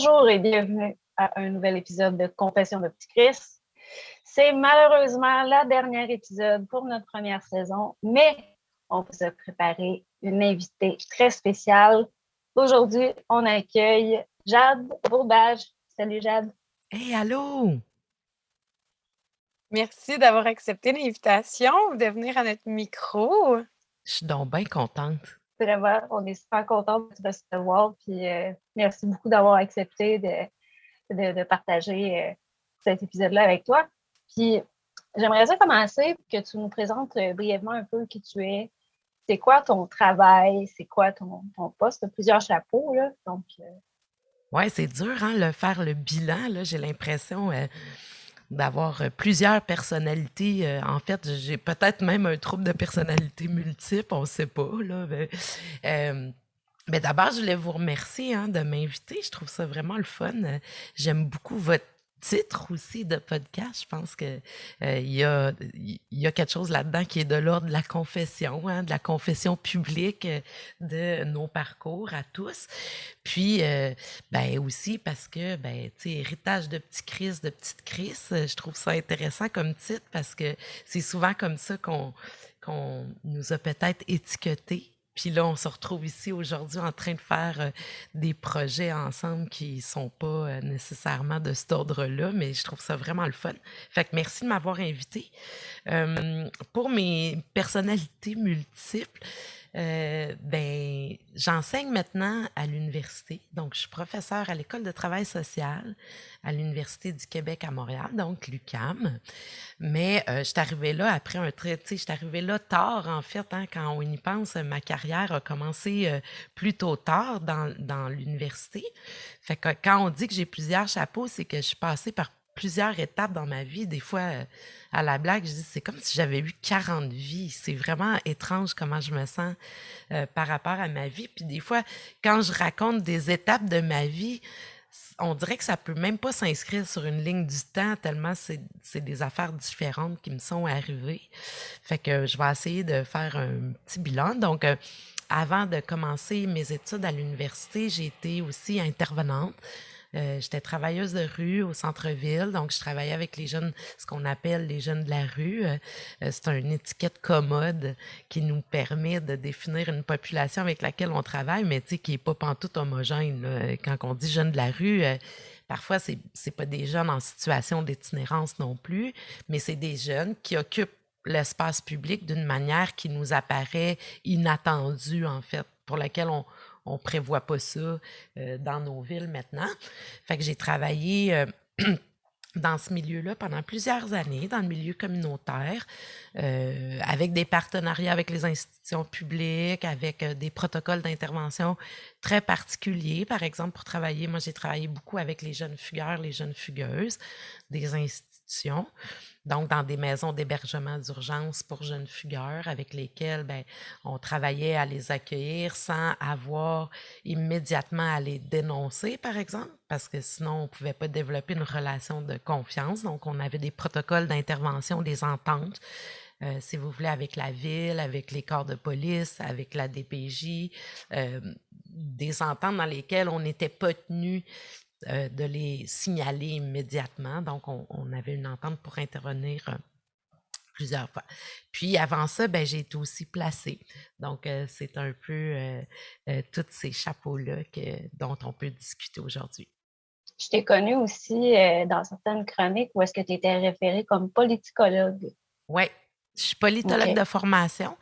Bonjour et bienvenue à un nouvel épisode de Confession de Petit Chris. C'est malheureusement la dernière épisode pour notre première saison, mais on vous a préparé une invitée très spéciale. Aujourd'hui, on accueille Jade Bourbage. Salut Jade. Hey, allô! Merci d'avoir accepté l'invitation de venir à notre micro. Je suis donc bien contente. On est super contents de te recevoir. Puis euh, merci beaucoup d'avoir accepté de, de, partager euh, cet épisode-là avec toi. Puis j'aimerais ça commencer que tu nous présentes euh, brièvement un peu qui tu es. C'est quoi ton travail? C'est quoi ton, ton poste? Tu plusieurs chapeaux, là. Donc. Oui, c'est dur, hein, le faire le bilan. Là, j'ai l'impression d'avoir euh, plusieurs personnalités. Euh, en fait, j'ai peut-être même un trouble de personnalité multiple, on ne sait pas. Là, mais, euh, d'abord, je voulais vous remercier hein, de m'inviter. Je trouve ça vraiment le fun. J'aime beaucoup votre titre aussi de podcast. Je pense qu'il euh, y, a, quelque chose là-dedans qui est de l'ordre de la confession, hein, de la confession publique euh, de nos parcours à tous. Puis, euh, ben aussi parce que, ben, tu héritage de petits Christ, de petites Chris, je trouve ça intéressant comme titre parce que c'est souvent comme ça qu'on qu'on nous a peut-être étiquetés puis là, on se retrouve ici aujourd'hui en train de faire euh, des projets ensemble qui sont pas euh, nécessairement de cet ordre-là, mais je trouve ça vraiment le fun. Fait que merci de m'avoir invité. Euh, pour mes personnalités multiples, euh, ben, j'enseigne maintenant à l'université. Donc, je suis professeure à l'école de travail social à l'Université du Québec à Montréal, donc l'UCAM. Mais euh, je suis arrivée là après un trait, je suis arrivée là tard, en fait, hein, quand on y pense, ma carrière a commencé euh, plutôt tard dans, dans l'université. Fait que quand on dit que j'ai plusieurs chapeaux, c'est que je suis passée par plusieurs étapes dans ma vie. Des fois, euh, à la blague, je dis c'est comme si j'avais eu 40 vies. C'est vraiment étrange comment je me sens euh, par rapport à ma vie. Puis des fois, quand je raconte des étapes de ma vie, on dirait que ça peut même pas s'inscrire sur une ligne du temps tellement c'est des affaires différentes qui me sont arrivées. Fait que je vais essayer de faire un petit bilan. Donc, euh, avant de commencer mes études à l'université, j'ai été aussi intervenante euh, j'étais travailleuse de rue au centre-ville, donc je travaillais avec les jeunes, ce qu'on appelle les jeunes de la rue. Euh, euh, c'est une étiquette commode qui nous permet de définir une population avec laquelle on travaille, mais qui n'est pas pantoute homogène. Quand on dit jeunes de la rue, parfois, c'est n'est pas des jeunes en situation d'itinérance non plus, mais c'est des jeunes qui occupent l'espace public d'une manière qui nous apparaît inattendue, en fait, pour laquelle on, on prévoit pas ça euh, dans nos villes maintenant. Fait j'ai travaillé euh, dans ce milieu-là pendant plusieurs années, dans le milieu communautaire, euh, avec des partenariats avec les institutions publiques, avec des protocoles d'intervention très particuliers. Par exemple, pour travailler, moi j'ai travaillé beaucoup avec les jeunes fugueurs, les jeunes fugueuses des institutions donc dans des maisons d'hébergement d'urgence pour jeunes fugueurs avec lesquels ben, on travaillait à les accueillir sans avoir immédiatement à les dénoncer, par exemple, parce que sinon on ne pouvait pas développer une relation de confiance. Donc on avait des protocoles d'intervention, des ententes. Euh, si vous voulez, avec la ville, avec les corps de police, avec la DPJ, euh, des ententes dans lesquelles on n'était pas tenu euh, de les signaler immédiatement. Donc, on, avait une entente pour intervenir euh, plusieurs fois. Puis avant ça, ben, j'ai été aussi placée. Donc, euh, c'est un peu tous ces chapeaux-là dont on peut discuter aujourd'hui. Je t'ai connue aussi dans certaines chroniques où est-ce que tu étais référée comme politicologue. Oui, je suis politologue de formation.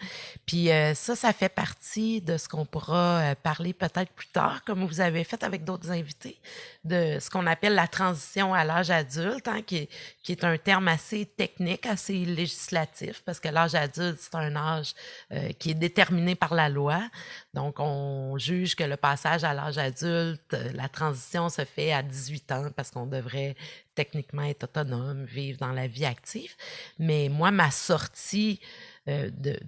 Puis euh, ça, ça fait partie de ce qu'on pourra euh, parler peut-être plus tard, comme vous avez fait avec d'autres invités, de ce qu'on appelle la transition à l'âge adulte, hein, qui, est, qui, est, un terme assez technique, assez législatif, parce que l'âge adulte, c'est un âge euh, qui est déterminé par la loi. Donc, on juge que le passage à l'âge adulte, la transition se fait à 18 ans parce qu'on devrait techniquement être autonome, vivre dans la vie active. Mais moi, ma sortie euh, de,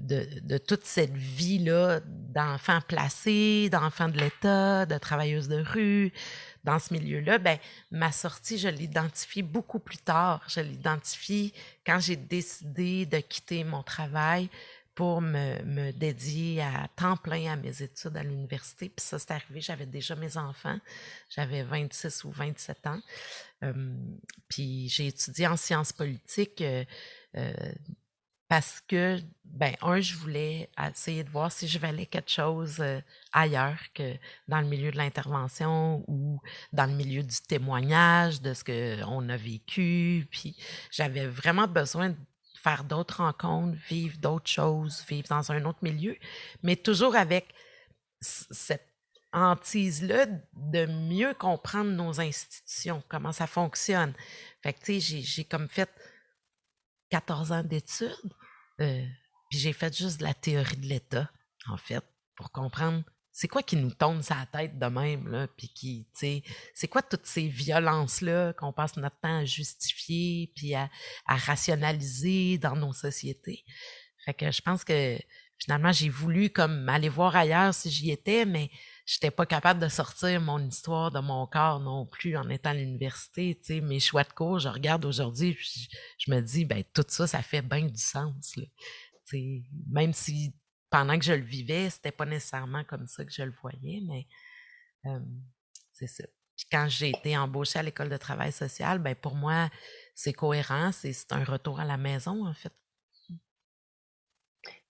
de, toute cette vie-là d'enfants placés, d'enfants de l'État, de travailleuses de rue, dans ce milieu-là, ben, ma sortie, je l'identifie beaucoup plus tard. Je l'identifie quand j'ai décidé de quitter mon travail pour me, dédier à temps plein à mes études à l'université. Puis ça, c'est arrivé, j'avais déjà mes enfants. J'avais 26 ou 27 ans. puis j'ai étudié en sciences politiques euh, euh, parce que, ben, un, je voulais essayer de voir si je valais quelque chose euh, ailleurs que dans le milieu de l'intervention ou dans le milieu du témoignage de ce qu'on a vécu. Puis j'avais vraiment besoin de d'autres rencontres, vivre d'autres choses, vivre dans un autre milieu, mais toujours avec cette hantise-là de mieux comprendre nos institutions, comment ça fonctionne. Fait que, tu sais, j'ai comme fait 14 ans d'études, euh, puis j'ai fait juste de la théorie de l'État, en fait, pour comprendre c'est quoi qui nous sur la tête de même, là, puis qui, tu sais, c'est quoi toutes ces violences-là qu'on passe notre temps à justifier, puis à, rationaliser dans nos sociétés? Fait que je pense que finalement, j'ai voulu comme aller voir ailleurs si j'y étais, mais j'étais pas capable de sortir mon histoire de mon corps non plus en étant à l'université. Tu sais, mes choix de cours, je regarde aujourd'hui, je, me dis, ben tout ça, ça fait bien du sens. Là. Tu même si pendant que je le vivais, c'était pas nécessairement comme ça que je le voyais, mais c'est ça. Puis quand j'ai été embauchée à l'école de travail social, ben pour moi, c'est cohérent, c'est un retour à la maison, en fait.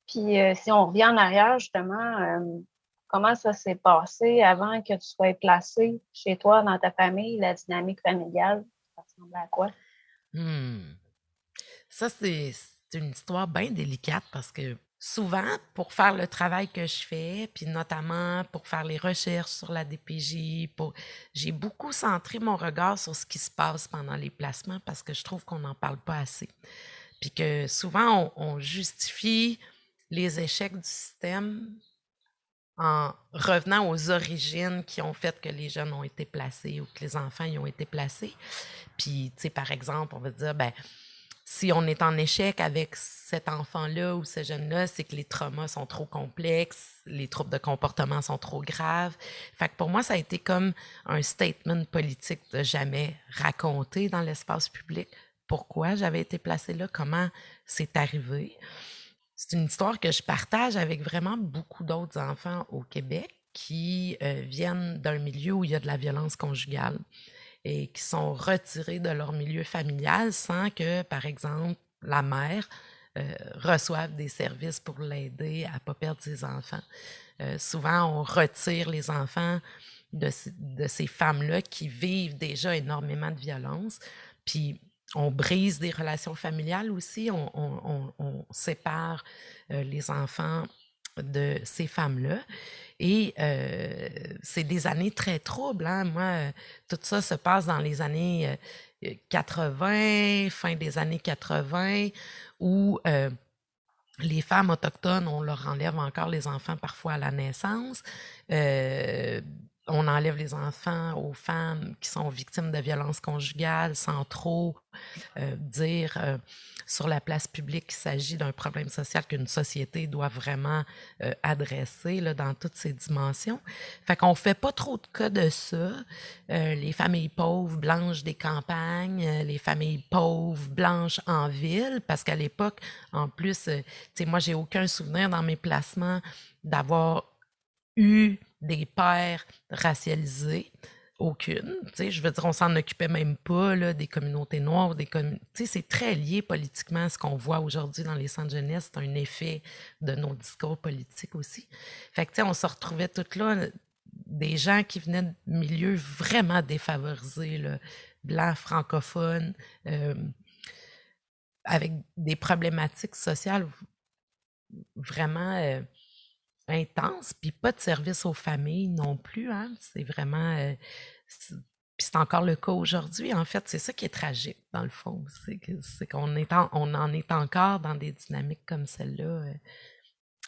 Puis si on revient en arrière, justement, comment ça s'est passé avant que tu sois placé chez toi, dans ta famille, la dynamique familiale, ça ressemblait à quoi? Mmh. Ça, c'est une histoire bien délicate parce que souvent, pour faire le travail que je fais, puis notamment pour faire les recherches sur la DPJ, j'ai beaucoup centré mon regard sur ce qui se passe pendant les placements parce que je trouve qu'on n'en parle pas assez. Puis que souvent, on, justifie les échecs du système en revenant aux origines qui ont fait que les jeunes ont été placés ou que les enfants y ont été placés. Puis, tu sais, par exemple, on va dire, ben, si on est en échec avec cet enfant-là ou ce jeune-là, c'est que les traumas sont trop complexes, les troubles de comportement sont trop graves. Fait pour moi, ça a été comme un statement politique de jamais raconter dans l'espace public pourquoi j'avais été placée là, comment c'est arrivé. C'est une histoire que je partage avec vraiment beaucoup d'autres enfants au Québec qui euh, viennent d'un milieu où il y a de la violence conjugale et qui sont retirés de leur milieu familial sans que, par exemple, la mère euh, reçoive des services pour l'aider à ne pas perdre ses enfants. Euh, souvent, on retire les enfants de, ces femmes-là qui vivent déjà énormément de violence, puis on brise des relations familiales aussi, on, sépare euh, les enfants de ces femmes-là. Et euh, c'est des années très troubles. Hein. Moi, euh, tout ça se passe dans les années 80, euh, fin des années 80, où les femmes autochtones, on leur enlève encore les enfants parfois à la naissance. On enlève les enfants aux femmes qui sont victimes de violences conjugales sans trop dire sur la place publique qu'il s'agit d'un problème social qu'une société doit vraiment euh, adresser dans toutes ses dimensions. Fait qu'on fait pas trop de cas de ça. Euh, les familles pauvres blanches des campagnes, euh, les familles pauvres blanches en ville, parce qu'à l'époque, en plus, tu sais, moi, j'ai aucun souvenir dans mes placements d'avoir eu des pères racialisés. Aucune. Je veux dire, on s'en occupait même pas là, des communautés noires. Des C'est très lié politiquement à ce qu'on voit aujourd'hui dans les centres jeunesse. C'est un effet de nos discours politiques aussi. Fait que, on se retrouvait toutes là, des gens qui venaient de milieux vraiment défavorisés, blancs, francophones, euh, avec des problématiques sociales vraiment euh, intense, puis pas de service aux familles non plus. Hein? C'est vraiment. Euh, puis c'est encore le cas aujourd'hui. En fait, c'est ça qui est tragique, dans le fond. C'est qu'on en, on en est encore dans des dynamiques comme celle-là euh,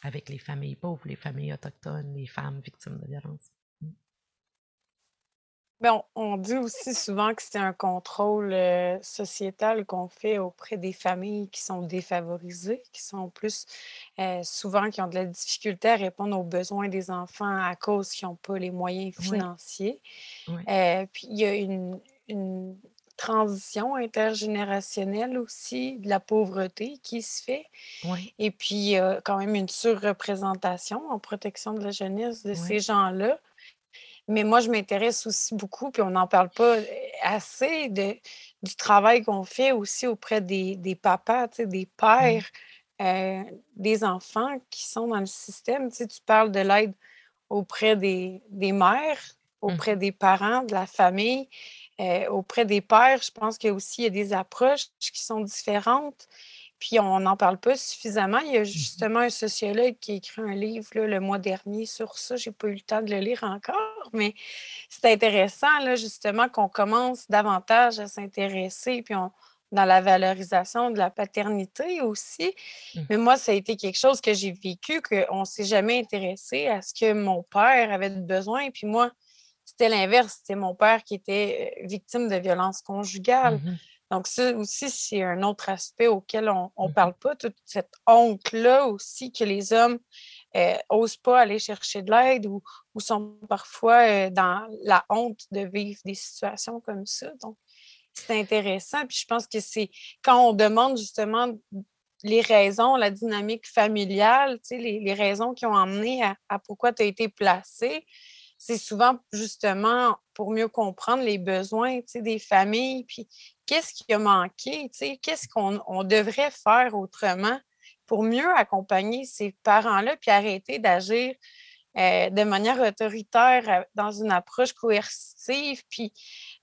avec les familles pauvres, les familles autochtones, les femmes victimes de violence. Ben, on, dit aussi souvent que c'est un contrôle sociétal qu'on fait auprès des familles qui sont défavorisées, qui sont plus souvent qui ont de la difficulté à répondre aux besoins des enfants à cause qu'ils n'ont pas les moyens financiers. puis il y a une, transition intergénérationnelle aussi, de la pauvreté qui se fait. Oui. Et puis, il y a quand même une surreprésentation en protection de la jeunesse de ces gens-là. Mais moi, je m'intéresse aussi beaucoup, puis on n'en parle pas euh, assez, de, du travail qu'on fait aussi auprès des, des papas, des mmh. pères, euh, des enfants qui sont dans le système. Tu, tu parles de l'aide auprès des, des mères, mmh. auprès des parents, de la famille, euh, auprès des pères. Je pense qu'il y a aussi il y a des approches qui sont différentes. Puis on n'en parle pas suffisamment. Il y a mmh justement un sociologue qui a écrit un livre le mois dernier sur ça. Je n'ai pas eu le temps de le lire encore, mais c'est intéressant là, justement qu'on commence davantage à s'intéresser, puis on, dans la valorisation de la paternité aussi. Mmh. Mais moi, ça a été quelque chose que j'ai vécu, qu'on ne s'est jamais intéressé à ce que mon père avait besoin. Puis moi, c'était l'inverse. C'était mon père qui était euh, victime de violence conjugale. Mmh donc, ça aussi, c'est un autre aspect auquel on ne mmh parle pas, toute cette honte-là aussi que les hommes n'osent euh, pas aller chercher de l'aide ou, sont parfois euh, dans la honte de vivre des situations comme ça. Donc, c'est intéressant. Puis je pense que c'est quand on demande justement les raisons, la dynamique familiale, les, les raisons qui ont amené à, à pourquoi tu as été placé, c'est souvent justement pour mieux comprendre les besoins des familles, puis qu'est-ce qui a manqué, qu'est-ce qu'on devrait faire autrement pour mieux accompagner ces parents-là, puis arrêter d'agir euh, de manière autoritaire euh, dans une approche coercitive, puis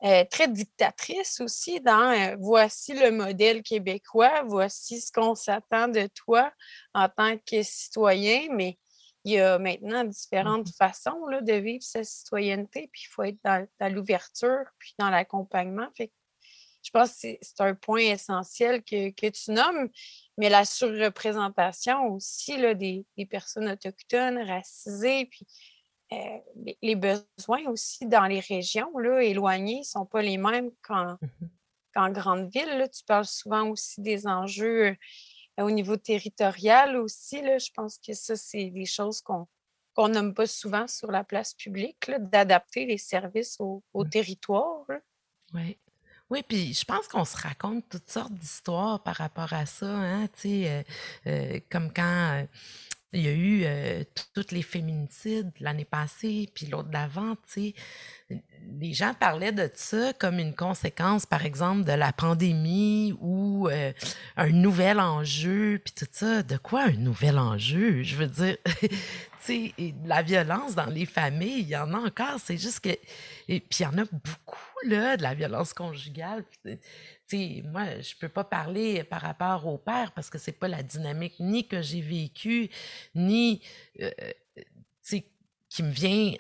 euh, très dictatrice aussi dans voici le modèle québécois, voici ce qu'on s'attend de toi en tant que citoyen, mais il y a maintenant différentes mmh façons là, de vivre sa citoyenneté, puis il faut être dans, l'ouverture, puis dans l'accompagnement. Je pense que c'est un point essentiel que, tu nommes, mais la surreprésentation aussi là, des, personnes autochtones, racisées, puis euh, les, besoins aussi dans les régions là, éloignées ne sont pas les mêmes qu'en, mmh grande ville. Tu parles souvent aussi des enjeux au niveau territorial aussi, là, je pense que ça, c'est des choses qu'on qu'on nomme pas souvent sur la place publique, d'adapter les services au, mmh. territoire. Oui. Oui, puis je pense qu'on se raconte toutes sortes d'histoires par rapport à ça, hein, euh, euh, comme quand euh, il y a eu toutes les féminicides l'année passée, puis l'autre d'avant, tu sais, les gens parlaient de ça comme une conséquence, par exemple, de la pandémie ou euh, un nouvel enjeu, puis tout ça. De quoi un nouvel enjeu? Je veux dire, tu sais, la violence dans les familles, il y en a encore. C'est juste que. Et puis il y en a beaucoup, là, de la violence conjugale. Sais, moi, je peux pas parler par rapport au père parce que c'est pas la dynamique ni que j'ai vécue, ni. Euh, sais, qui me vient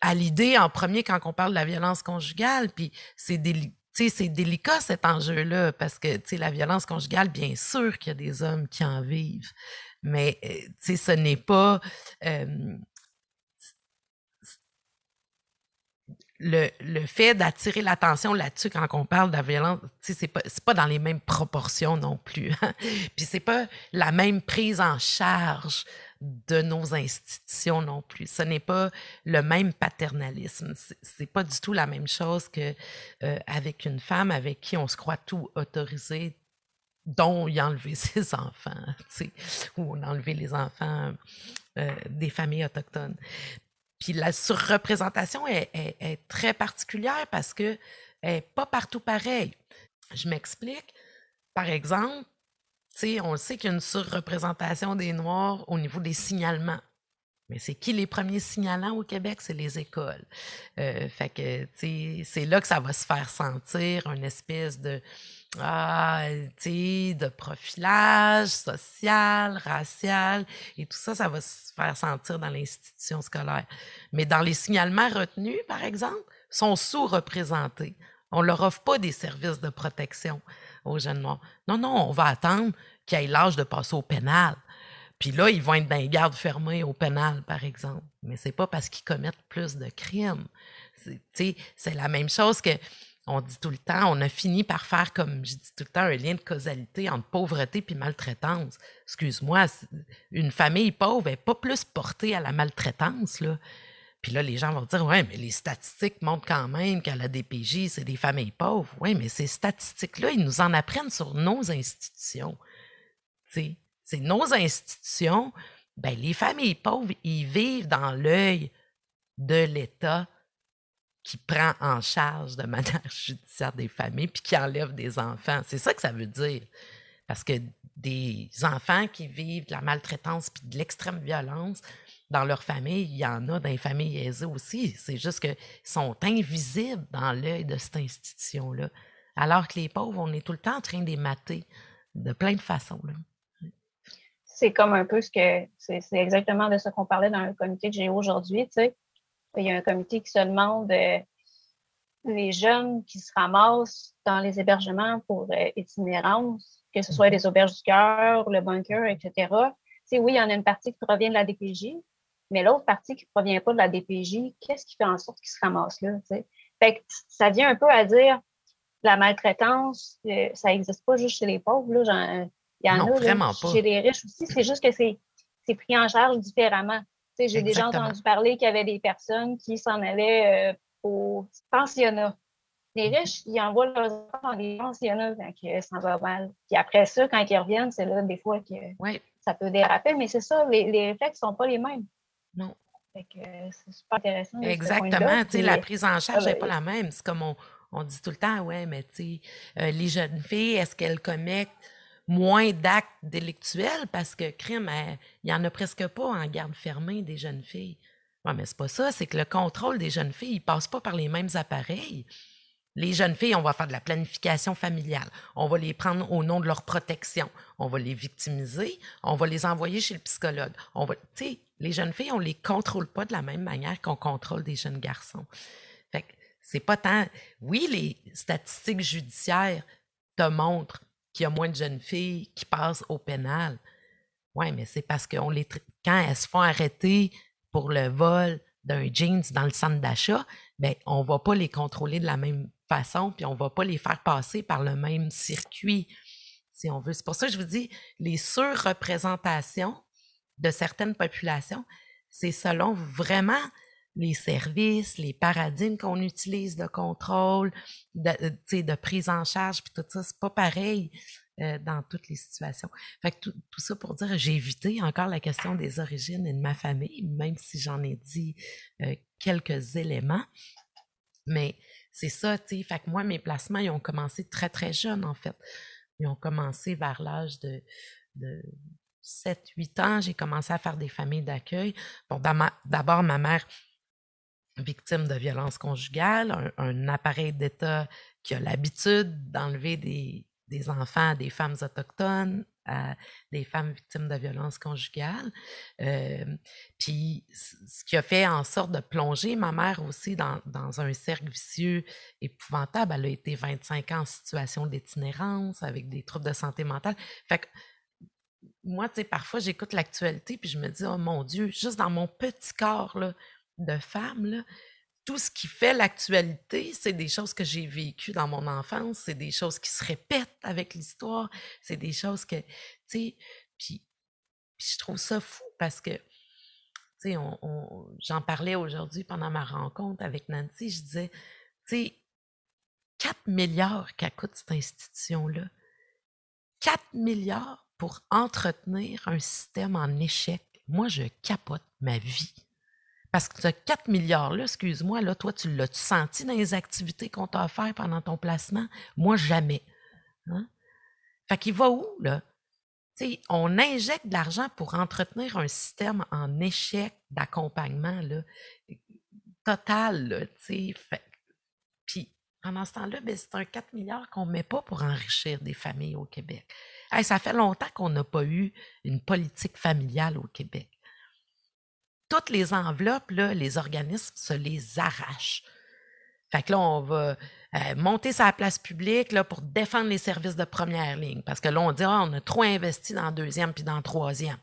à l'idée en premier quand on parle de la violence conjugale. Puis c'est c'est délicat cet enjeu-là parce que la violence conjugale, bien sûr qu'il y a des hommes qui en vivent, mais euh, ce n'est pas le, le, fait d'attirer l'attention là-dessus quand on parle de la violence, c'est pas pas dans les mêmes proportions non plus. Hein. Puis c'est pas la même prise en charge de nos institutions non plus. Ce n'est pas le même paternalisme. C'est pas du tout la même chose que euh, avec une femme avec qui on se croit tout autorisé, dont y enlever ses enfants, ou on a enlevé les enfants euh, des familles autochtones. Puis la surreprésentation est, très particulière parce que n'est pas partout pareil. Je m'explique. Par exemple, on sait qu'il y a une surreprésentation des Noirs au niveau des signalements. Mais c'est qui les premiers signalants au Québec? C'est les écoles. Euh, fait que, c'est là que ça va se faire sentir une espèce de, ah, de profilage social, racial, et tout ça, ça va se faire sentir dans l'institution scolaire. Mais dans les signalements retenus, par exemple, sont sous-représentés. On leur offre pas des services de protection aux jeunes noirs. Non, non, on va attendre qu'ils aient l'âge de passer au pénal. Puis là, ils vont être dans les gardes fermés au pénal, par exemple. Mais c'est pas parce qu'ils commettent plus de crimes. C'est la même chose que on dit tout le temps, on a fini par faire, comme je dis tout le temps, un lien de causalité entre pauvreté et maltraitance. Excuse-moi, une famille pauvre n'est pas plus portée à la maltraitance, là. Puis là, les gens vont dire, ouais, mais les statistiques montrent quand même qu'à la DPJ, c'est des familles pauvres. Oui, mais ces statistiques-là, ils nous en apprennent sur nos institutions. C'est nos institutions. Ben, les familles pauvres, ils vivent dans l'œil de l'État qui prend en charge de manière judiciaire des familles puis qui enlève des enfants. C'est ça que ça veut dire. Parce que des enfants qui vivent de la maltraitance puis de l'extrême violence dans leur famille, il y en a dans les familles aisées aussi. C'est juste qu'ils sont invisibles dans l'œil de cette institution-là. Alors que les pauvres, on est tout le temps en train de les mater de plein de façons. C'est comme un peu ce que. C'est exactement de ce qu'on parlait dans le comité que j'ai aujourd'hui. Tu sais il y a un comité qui se demande euh, les jeunes qui se ramassent dans les hébergements pour euh, itinérance, que ce soit mhm. les auberges du cœur, le bunker, etc. oui, il y en a une partie qui provient de la DPJ, mais l'autre partie qui ne provient pas de la DPJ, qu'est-ce qui fait en sorte qu'ils se ramassent là? Fait ça vient un peu à dire la maltraitance, euh, ça n'existe pas juste chez les pauvres. Là, il y en a chez les riches aussi. C'est juste que c'est pris en charge différemment. J'ai déjà entendu parler qu'il y avait des personnes qui s'en allaient euh, au pensionnat. Les riches, ils envoient leurs enfants dans des pensionnats quand ça va mal. Puis après ça, quand ils reviennent, c'est là des fois que ça peut déraper, mais c'est ça, les, les réflexes ne sont pas les mêmes. Non. c'est super intéressant. Exactement. la prise en charge n'est pas la même. C'est comme on, dit tout le temps, ouais, mais tu euh, les jeunes filles, est-ce qu'elles commettent moins d'actes délictuels parce que crime, il n'y en a presque pas en garde fermée des jeunes filles. Oui, mais c'est pas ça, c'est que le contrôle des jeunes filles, il passe pas par les mêmes appareils. Les jeunes filles, on va faire de la planification familiale. On va les prendre au nom de leur protection. On va les victimiser. On va les envoyer chez le psychologue. On les jeunes filles, on les contrôle pas de la même manière qu'on contrôle des jeunes garçons. Fait c'est pas tant. Oui, les statistiques judiciaires te montrent qu'il y a moins de jeunes filles qui passent au pénal. Oui, mais c'est parce que les quand elles se font arrêter pour le vol d'un jeans dans le centre d'achat, ben, on ne va pas les contrôler de la même façon, puis on ne va pas les faire passer par le même circuit, si on veut. C'est pour ça que je vous dis, les surreprésentations de certaines populations, c'est selon vraiment les services, les paradigmes qu'on utilise de contrôle, de, euh, de prise en charge, puis tout ça, c'est pas pareil euh, dans toutes les situations. Fait que tout, ça pour dire, j'ai évité encore la question des origines et de ma famille, même si j'en ai dit euh, quelques éléments. Mais c'est ça, tu sais. Fait que moi, mes placements, ils ont commencé très, très jeunes, en fait. Ils ont commencé vers l'âge de, de 7-8 ans. J'ai commencé à faire des familles d'accueil. Bon, d'abord, ma mère victime de violence conjugale, un, appareil d'État qui a l'habitude d'enlever des, enfants à des femmes autochtones, à des femmes victimes de violence conjugale. Euh, puis ce qui a fait en sorte de plonger ma mère aussi dans, un cercle vicieux épouvantable. Elle a été 25 ans en situation d'itinérance avec des troubles de santé mentale. Fait que moi, tu sais, parfois, j'écoute l'actualité puis je me dis, oh mon Dieu, juste dans mon petit corps, là, de femmes, tout ce qui fait l'actualité, c'est des choses que j'ai vécues dans mon enfance, c'est des choses qui se répètent avec l'histoire, c'est des choses que, tu sais, puis, je trouve ça fou parce que, tu sais, j'en parlais aujourd'hui pendant ma rencontre avec Nancy, je disais, tu sais, 4 milliards qu'a coûte cette institution-là. 4 milliards pour entretenir un système en échec. Moi, je capote ma vie. Parce que ce 4 milliards-là, excuse-moi, là, toi, tu l'as-tu senti dans les activités qu'on t'a offert pendant ton placement? Moi, jamais. Hein? Fait qu'il va où, là? on injecte de l'argent pour entretenir un système en échec d'accompagnement total. Là, fait, puis, pendant ce temps-là, ben, c'est un 4 milliards qu'on ne met pas pour enrichir des familles au Québec. ça fait longtemps qu'on n'a pas eu une politique familiale au Québec toutes les enveloppes, les organismes se les arrachent. Fait que là, on va euh, monter sa place publique là, pour défendre les services de première ligne. Parce que là, on dit ah, on a trop investi dans deuxième puis dans troisième.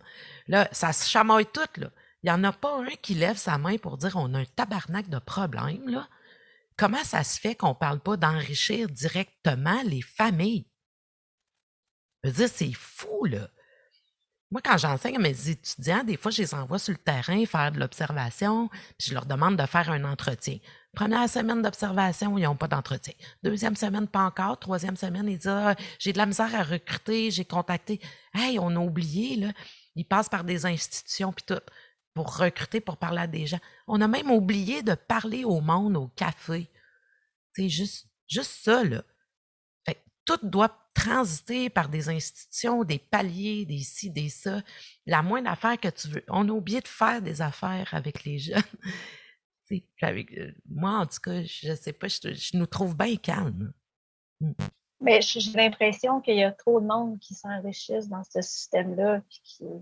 Là, ça se chamaille tout. Là. Il n'y en a pas un qui lève sa main pour dire on a un tabarnak de problèmes. Là. Comment ça se fait qu'on ne parle pas d'enrichir directement les familles? Je veux dire, c'est fou, là. Moi, quand j'enseigne à mes étudiants, des fois, je les envoie sur le terrain faire de l'observation, puis je leur demande de faire un entretien. Première semaine d'observation, ils n'ont pas d'entretien. Deuxième semaine, pas encore. Troisième semaine, ils disent ah, j'ai de la misère à recruter, j'ai contacté. Hey, on a oublié, là. Ils passent par des institutions puis tout pour recruter, pour parler à des gens. On a même oublié de parler au monde au café. C'est juste, juste ça, là. Fait, tout doit transiter par des institutions, des paliers, des ci, des ça. La moindre affaire que tu veux. On a oublié de faire des affaires avec les jeunes. avec, euh, moi, en tout cas, je ne sais pas, je, nous trouve bien calmes. Mm. Mais j'ai l'impression qu'il y a trop de monde qui s'enrichissent dans ce système-là, et qui ne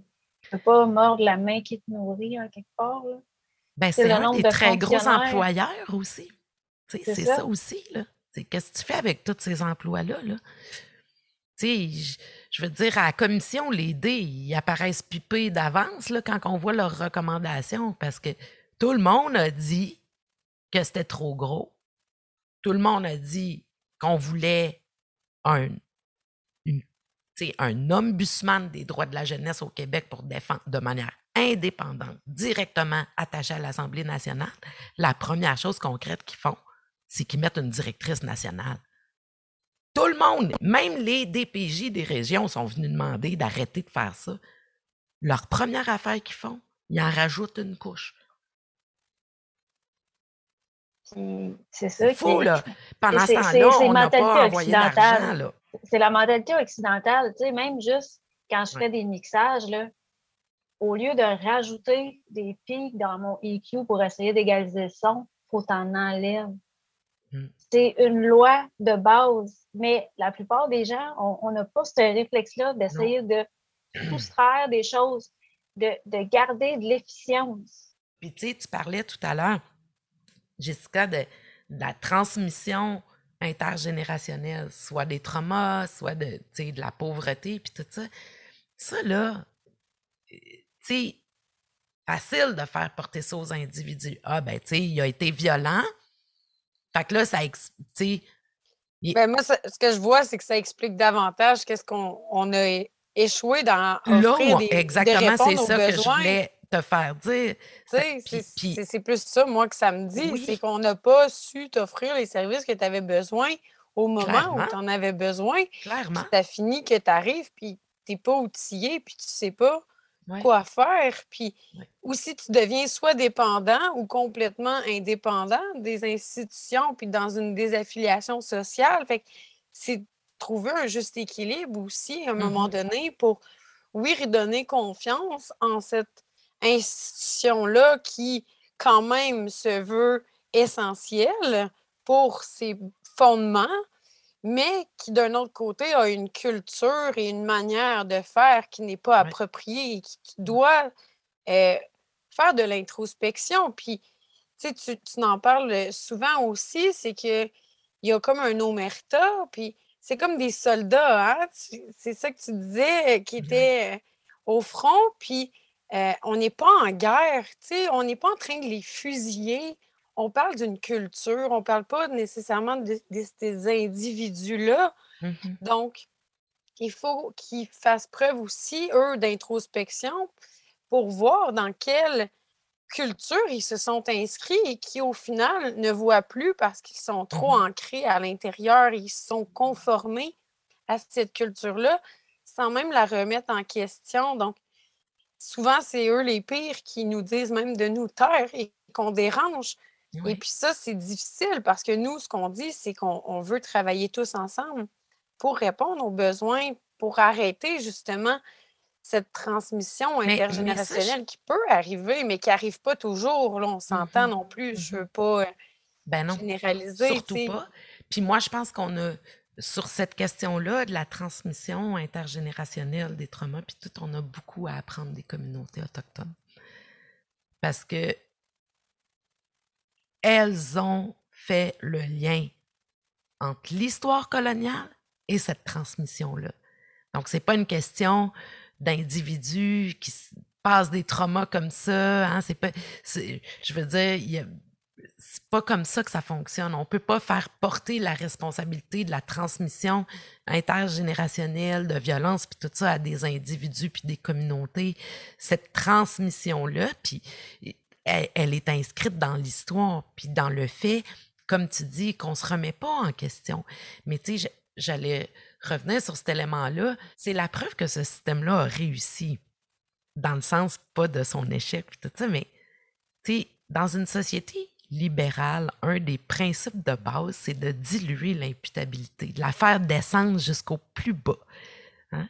peut pas mordre la main qui te nourrit en quelque part. Ben, c'est un des très gros employeurs aussi. C'est ça. aussi. Qu'est-ce que tu fais avec tous ces emplois-là? Là? Je, veux dire, à la commission, les dés, apparaissent pipés d'avance quand on voit leurs recommandations parce que tout le monde a dit que c'était trop gros. Tout le monde a dit qu'on voulait un, une, un ombudsman des droits de la jeunesse au Québec pour défendre de manière indépendante, directement attaché à l'Assemblée nationale. La première chose concrète qu'ils font, c'est qu'ils mettent une directrice nationale. Tout le monde, même les DPJ des régions sont venus demander d'arrêter de faire ça. Leur première affaire qu'ils font, ils en rajoutent une couche. C'est ça fou, là. Pendant ce temps-là, on n'a pas envoyé d'argent, C'est la mentalité occidentale. Tu sais, même juste quand je fais des mixages, là, au lieu de rajouter des pics dans mon EQ pour essayer d'égaliser le son, il faut t'en enlève. Hmm. C'est une loi de base, mais la plupart des gens, on n'a pas ce réflexe-là d'essayer de soustraire des choses, de, de garder de l'efficience. Puis tu sais, tu parlais tout à l'heure, Jessica, de, la transmission intergénérationnelle, soit des traumas, soit de, de la pauvreté, puis tout ça. Ça, là, tu sais, facile de faire porter ça aux individus. Ah, ben, tu sais, il a été violent. Fait que là, ça, tu ben moi, ce que je vois, c'est que ça explique davantage qu'est-ce qu'on a échoué dans là, des, exactement, c'est ça que je voulais te faire dire. C'est plus ça, moi, que ça me dit. C'est qu'on n'a pas su t'offrir les services que tu avais besoin au moment où tu en avais besoin. Clairement. Tu as fini que tu arrives, puis tu n'es pas outillé, puis tu ne sais pas quoi faire. Puis ou si tu deviens soit dépendant ou complètement indépendant des institutions, puis dans une désaffiliation sociale. Fait c'est trouver un juste équilibre aussi à un moment mmh donné pour, oui, redonner confiance en cette institution-là qui, quand même, se veut essentielle pour ses fondements, mais qui, d'un autre côté, a une culture et une manière de faire qui n'est pas appropriée et qui, doit euh, faire de l'introspection. Puis, tu, tu en parles souvent aussi, c'est qu'il y a comme un omerta, puis c'est comme des soldats, hein? C'est ça que tu disais, qui étaient au front, puis euh, on n'est pas en guerre, on n'est pas en train de les fusiller. On parle d'une culture, on ne parle pas nécessairement de, ces individus-là. Mmh Donc, il faut qu'ils fassent preuve aussi, eux, d'introspection pour voir dans quelle culture ils se sont inscrits et qui, au final, ne voient plus parce qu'ils sont trop mmh ancrés à l'intérieur, ils sont conformés à cette culture-là sans même la remettre en question. Donc, souvent, c'est eux les pires qui nous disent même de nous taire et qu'on dérange. Et puis ça, c'est difficile parce que nous, ce qu'on dit, c'est qu'on veut travailler tous ensemble pour répondre aux besoins, pour arrêter justement cette transmission intergénérationnelle qui peut arriver, mais qui n'arrive pas toujours. Là, on s'entend mm-hmm. non plus. Je ne veux mm-hmm. pas euh, ben non, généraliser. Surtout pas. Puis moi, je pense qu'on a sur cette question-là de la transmission intergénérationnelle des traumas, puis tout, on a beaucoup à apprendre des communautés autochtones. Parce que elles ont fait le lien entre l'histoire coloniale et cette transmission-là. Donc, ce n'est pas une question d'individus qui passent des traumas comme ça. Hein, c'est pas, je veux dire, a, pas comme ça que ça fonctionne. On ne peut pas faire porter la responsabilité de la transmission intergénérationnelle de violence puis tout ça à des individus puis des communautés. Cette transmission-là, puis elle, est inscrite dans l'histoire puis dans le fait, comme tu dis, qu'on se remet pas en question. Mais tu sais, j'allais revenir sur cet élément-là. C'est la preuve que ce système-là a réussi dans le sens pas de son échec puis tout mais tu sais, dans une société libérale, un des principes de base, c'est de diluer l'imputabilité, de la faire descendre jusqu'au plus bas. Hein?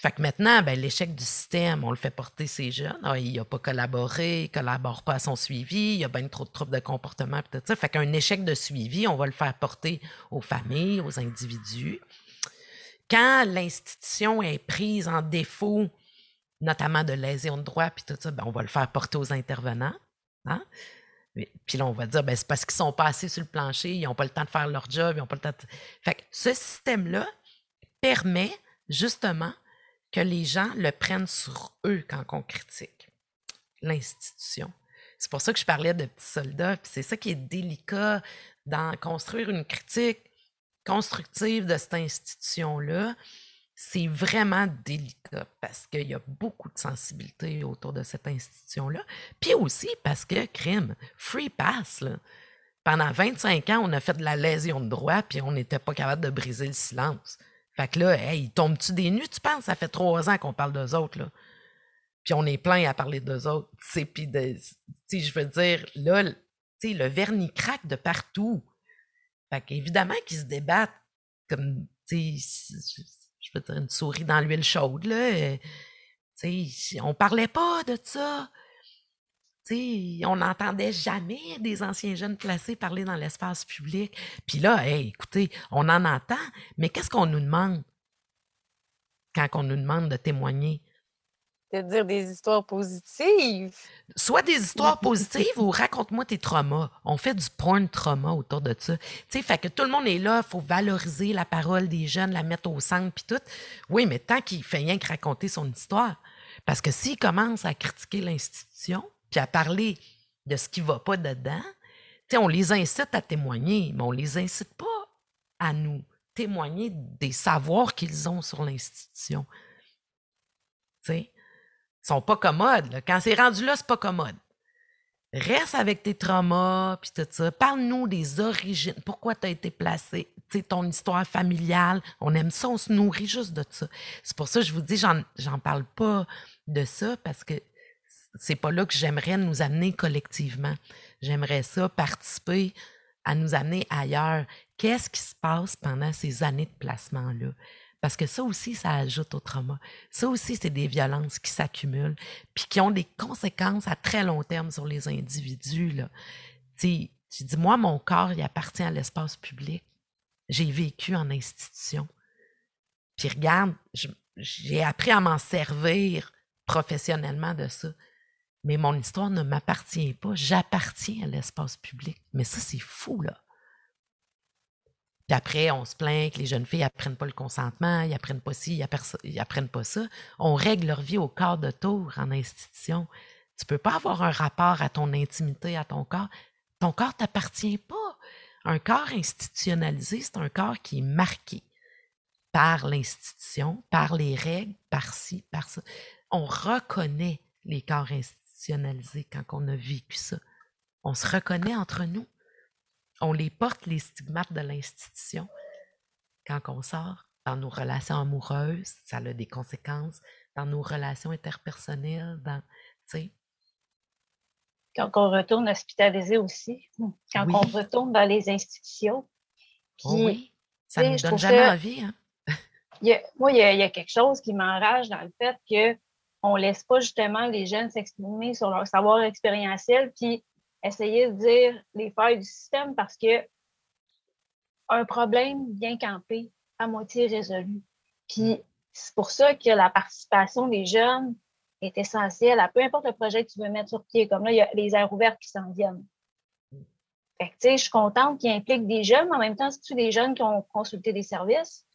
Fait que maintenant, ben, l'échec du système, on le fait porter ces jeunes. Ah, il n'a pas collaboré, il ne collabore pas à son suivi, il y a bien trop de troubles de comportement, tout ça. Fait qu'un échec de suivi, on va le faire porter aux familles, aux individus. Quand l'institution est prise en défaut, notamment de lésion de droit, puis tout ça, ben, on va le faire porter aux intervenants. Hein? Puis là, on va dire, ben, c'est parce qu'ils sont passés sur le plancher, ils n'ont pas le temps de faire leur job, ils n'ont pas le temps de... Fait que ce système-là permet justement que les gens le prennent sur eux quand on critique l'institution. C'est pour ça que je parlais de petits soldats, puis c'est ça qui est délicat dans construire une critique constructive de cette institution-là c'est vraiment délicat parce qu'il y a beaucoup de sensibilité autour de cette institution-là. Puis aussi parce que, crime, free pass, pendant 25 ans, on a fait de la lésion de droit, puis on n'était pas capable de briser le silence. Fait que là, hey, tombent-tu des nues, tu penses? Ça fait trois ans qu'on parle d'eux autres, là. Puis on est plein à parler d'eux autres. Puis, de, je veux dire, là, le vernis craque de partout. Fait qu'évidemment qu'ils se débattent comme, tu je veux dire, une souris dans l'huile chaude, là. Euh, on parlait pas de ça. On n'entendait jamais des anciens jeunes placés parler dans l'espace public. Puis là, écoutez, on en entend, mais qu'est-ce qu'on nous demande? Quand on nous demande de témoigner? de dire des histoires positives. Soit des histoires positives ou raconte-moi tes traumas. On fait du porn trauma autour de ça. Tu sais, fait que tout le monde est là, il faut valoriser la parole des jeunes, la mettre au centre, puis tout. Oui, mais tant qu'il fait rien que raconter son histoire. Parce que s'il commence à critiquer l'institution, puis à parler de ce qui va pas dedans, on les incite à témoigner, mais on les incite pas à nous témoigner des savoirs qu'ils ont sur l'institution. Tu sais? sont pas commodes. Quand c'est rendu là, c'est pas commode. Reste avec tes traumas, puis tout ça. Parle-nous des origines. Pourquoi tu as été placé? ton histoire familiale? On aime ça, on se nourrit juste de ça. C'est pour ça que je vous dis, j'en parle pas de ça parce que c'est pas là que j'aimerais nous amener collectivement. J'aimerais ça participer à nous amener ailleurs. Qu'est-ce qui se passe pendant ces années de placement-là? Parce que ça aussi, ça ajoute au trauma. Ça aussi, c'est des violences qui s'accumulent, puis qui ont des conséquences à très long terme sur les individus. Là. Tu dis, moi, mon corps, il appartient à l'espace public. J'ai vécu en institution. Puis regarde, j'ai appris à m'en servir professionnellement de ça. Mais mon histoire ne m'appartient pas. J'appartiens à l'espace public. Mais ça, c'est fou, là. Puis après, on se plaint que les jeunes filles apprennent pas le consentement, ils apprennent pas ci, ils, apprennent pas ça. On règle leur vie au quart de tour en institution. Tu peux pas avoir un rapport à ton intimité, à ton corps. Ton corps t'appartient pas. Un corps institutionnalisé, c'est un corps qui est marqué par l'institution, par les règles, par ci, par ça. On reconnaît les corps institutionnalisés quand on a vécu ça. On se reconnaît entre nous on les porte, les stigmates de l'institution, quand on sort dans nos relations amoureuses, ça a des conséquences, dans nos relations interpersonnelles, dans, Quand on retourne hospitalisé aussi, quand on retourne dans les institutions. Oh oui, ça ne nous donne jamais envie. Hein? moi, il y, a, quelque chose qui m'enrage dans le fait qu'on ne laisse pas justement les jeunes s'exprimer sur leur savoir expérientiel, puis essayer de dire les failles du système parce que un problème bien campé, à moitié résolu. Puis c'est pour ça que la participation des jeunes est essentielle à peu importe le projet que tu veux mettre sur pied. Comme là, il y a les aires ouvertes qui s'en viennent. Fait je suis contente qu'il implique des jeunes, mais en même temps, si tu des jeunes qui ont consulté des services,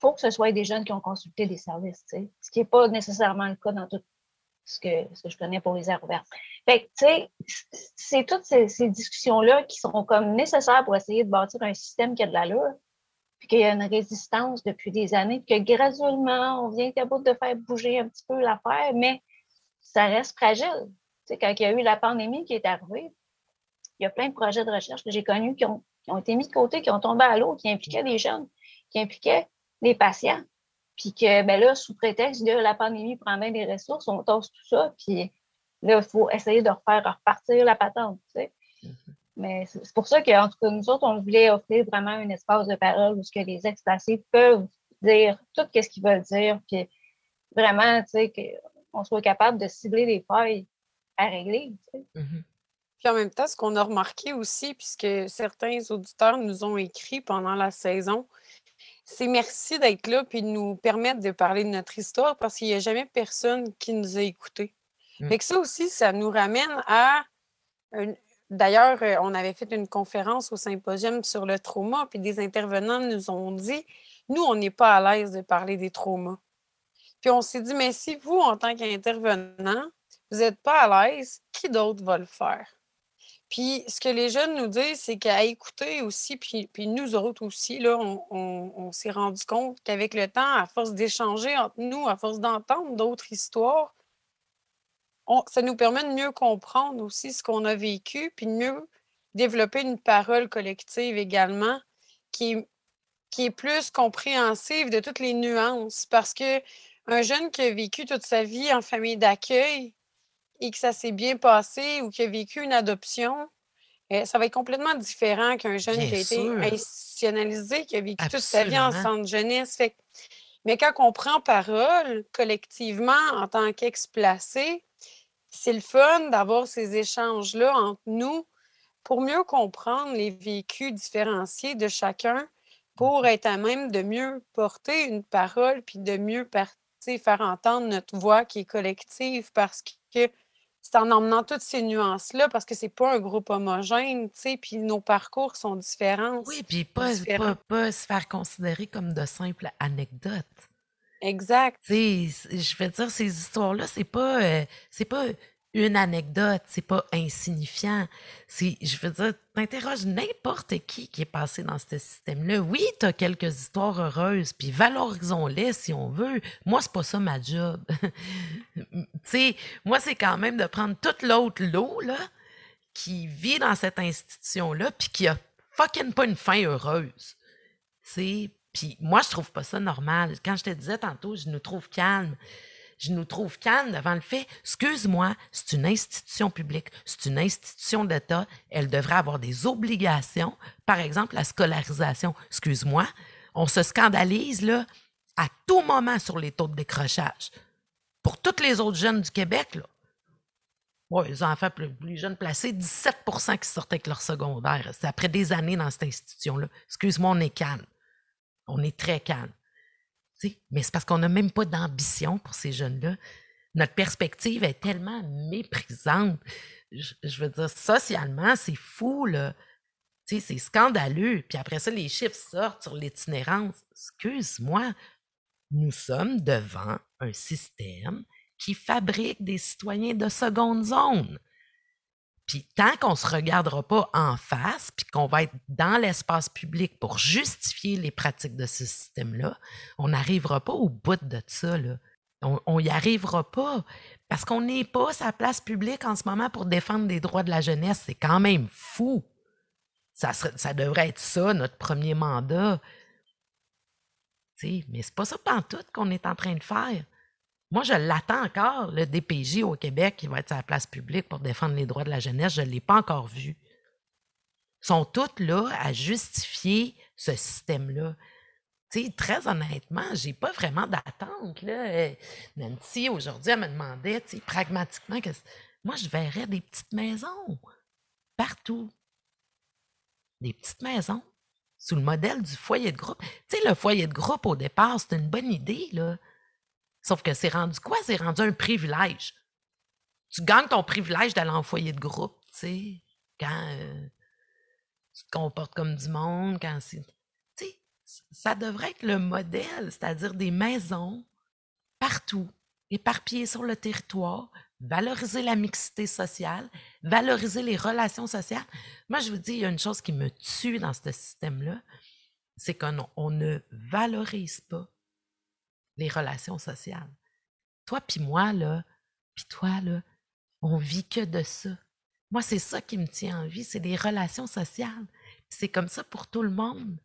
faut que ce soit des jeunes qui ont consulté des services, ce qui n'est pas nécessairement le cas dans tout ce que, que je connais pour les aires ouvertes. Fait sais, c'est toutes ces, discussions-là qui sont comme nécessaires pour essayer de bâtir un système qui a de l'allure, puis qu'il y a une résistance depuis des années, que graduellement, on vient bout de faire bouger un petit peu l'affaire, mais ça reste fragile. Tu sais, quand il y a eu la pandémie qui est arrivée, il y a plein de projets de recherche que j'ai connus qui ont été mis de côté, qui ont tombé à l'eau, qui impliquaient des jeunes, qui impliquaient des patients. Puis que ben là, sous prétexte de la pandémie prend bien des ressources, on tasse tout ça, puis là, il faut essayer de refaire repartir la patente, tu sais. Mais c'est pour ça qu'en tout cas, nous autres, on voulait offrir vraiment un espace de parole où ce que les ex-placés peuvent dire tout ce qu'ils veulent dire, puis vraiment, tu sais, qu'on soit capable de cibler les failles à régler, tu sais. Mm-hmm. Puis en même temps, ce qu'on a remarqué aussi, puisque certains auditeurs nous ont écrit pendant la saison, c'est merci d'être là puis de nous permettre de parler de notre histoire parce qu'il n'y a jamais personne qui nous a écoutés. Mmh. Fait que ça aussi, ça nous ramène à. D'ailleurs, euh, on avait fait une conférence au symposium sur le trauma, puis des intervenants nous ont dit nous, on n'est pas à l'aise de parler des traumas. Puis on s'est dit mais si vous, en tant qu'intervenant, vous n'êtes pas à l'aise, qui d'autre va le faire? Puis ce que les jeunes nous disent, c'est qu'à écouter aussi, puis, nous autres aussi, là, on, s'est rendu compte qu'avec le temps, à force d'échanger entre nous, à force d'entendre d'autres histoires, ça nous permet de mieux comprendre aussi ce qu'on a vécu, puis de mieux développer une parole collective également qui est, qui est plus compréhensive de toutes les nuances. Parce que un jeune qui a vécu toute sa vie en famille d'accueil, et que ça s'est bien passé ou qui a vécu une adoption, euh, ça va être complètement différent qu'un jeune qui a été institutionnalisé, qui a vécu toute sa vie en centre jeunesse. Mais quand on prend parole collectivement en tant qu'ex-placé, c'est le fun d'avoir ces échanges-là entre nous pour mieux comprendre les vécus différenciés de chacun, pour être à même de mieux porter une parole, puis de mieux faire entendre notre voix qui est collective parce que c'est en emmenant toutes ces nuances-là parce que c'est pas un groupe homogène, tu sais, puis nos parcours sont différents. Oui, puis pas, pas, se faire considérer comme de simples anecdotes. Exact. Tu sais, je veux dire, ces histoires-là, c'est pas, euh, c'est pas une anecdote, c'est pas insignifiant. Je veux dire, t'interroges n'importe qui qui est passé dans ce système-là. Oui, t'as quelques histoires heureuses, puis valorisons-les si on veut. Moi, c'est pas ça ma job. moi, c'est quand même de prendre toute l'autre lot, là, qui vit dans cette institution-là, puis qui a fucking pas une fin heureuse. Puis moi, je trouve pas ça normal. Quand je te disais tantôt, je nous trouve calme je nous trouve calme devant le fait, excuse-moi, c'est une institution publique, c'est une institution d'État, elle devrait avoir des obligations, par exemple la scolarisation. Excuse-moi, on se scandalise là à tout moment sur les taux de décrochage. Pour tous les autres jeunes du Québec, là, les enfants plus, jeunes placés, 17% qui sortent avec leur secondaire. C'est après des années dans cette institution-là. Excuse-moi, on est calme. On est très calme mais c'est parce qu'on n'a même pas d'ambition pour ces jeunes-là. Notre perspective est tellement méprisante. Je, veux dire, socialement, c'est fou, là. c'est scandaleux. Puis après ça, les chiffres sortent sur l'itinérance. Excuse-moi, nous sommes devant un système qui fabrique des citoyens de seconde zone. Puis tant qu'on ne se regardera pas en face, puis qu'on va être dans l'espace public pour justifier les pratiques de ce système-là, on n'arrivera pas au bout de ça. On n'y arrivera pas parce qu'on n'est pas sa place publique en ce moment pour défendre les droits de la jeunesse. C'est quand même fou. Ça, devrait être ça, notre premier mandat. sais, mais c'est pas ça tout qu'on est en train de faire. Moi, je l'attends encore, le DPJ au Québec qui va être à la place publique pour défendre les droits de la jeunesse. Je ne l'ai pas encore vu. Ils sont tous là à justifier ce système-là. très honnêtement, je n'ai pas vraiment d'attente. Nancy, aujourd'hui, elle me demandait, pragmatiquement, que moi, je verrais des petites maisons partout. Des petites maisons sous le modèle du foyer de groupe. Le foyer de groupe, au départ, c'est une bonne idée, là. Sauf que c'est rendu quoi? C'est rendu un privilège. Tu gagnes ton privilège d'aller en foyer de groupe, tu sais, quand euh, tu te comportes comme du monde, quand c'est. Tu sais, ça devrait être le modèle, c'est-à-dire des maisons partout, éparpillés sur le territoire, valoriser la mixité sociale, valoriser les relations sociales. Moi, je vous dis, il y a une chose qui me tue dans ce système-là, c'est qu'on ne valorise pas les relations sociales. Toi puis moi, là, puis toi, là, on vit que de ça. Moi, c'est ça qui me tient en vie, c'est des relations sociales. C'est comme ça pour tout le monde.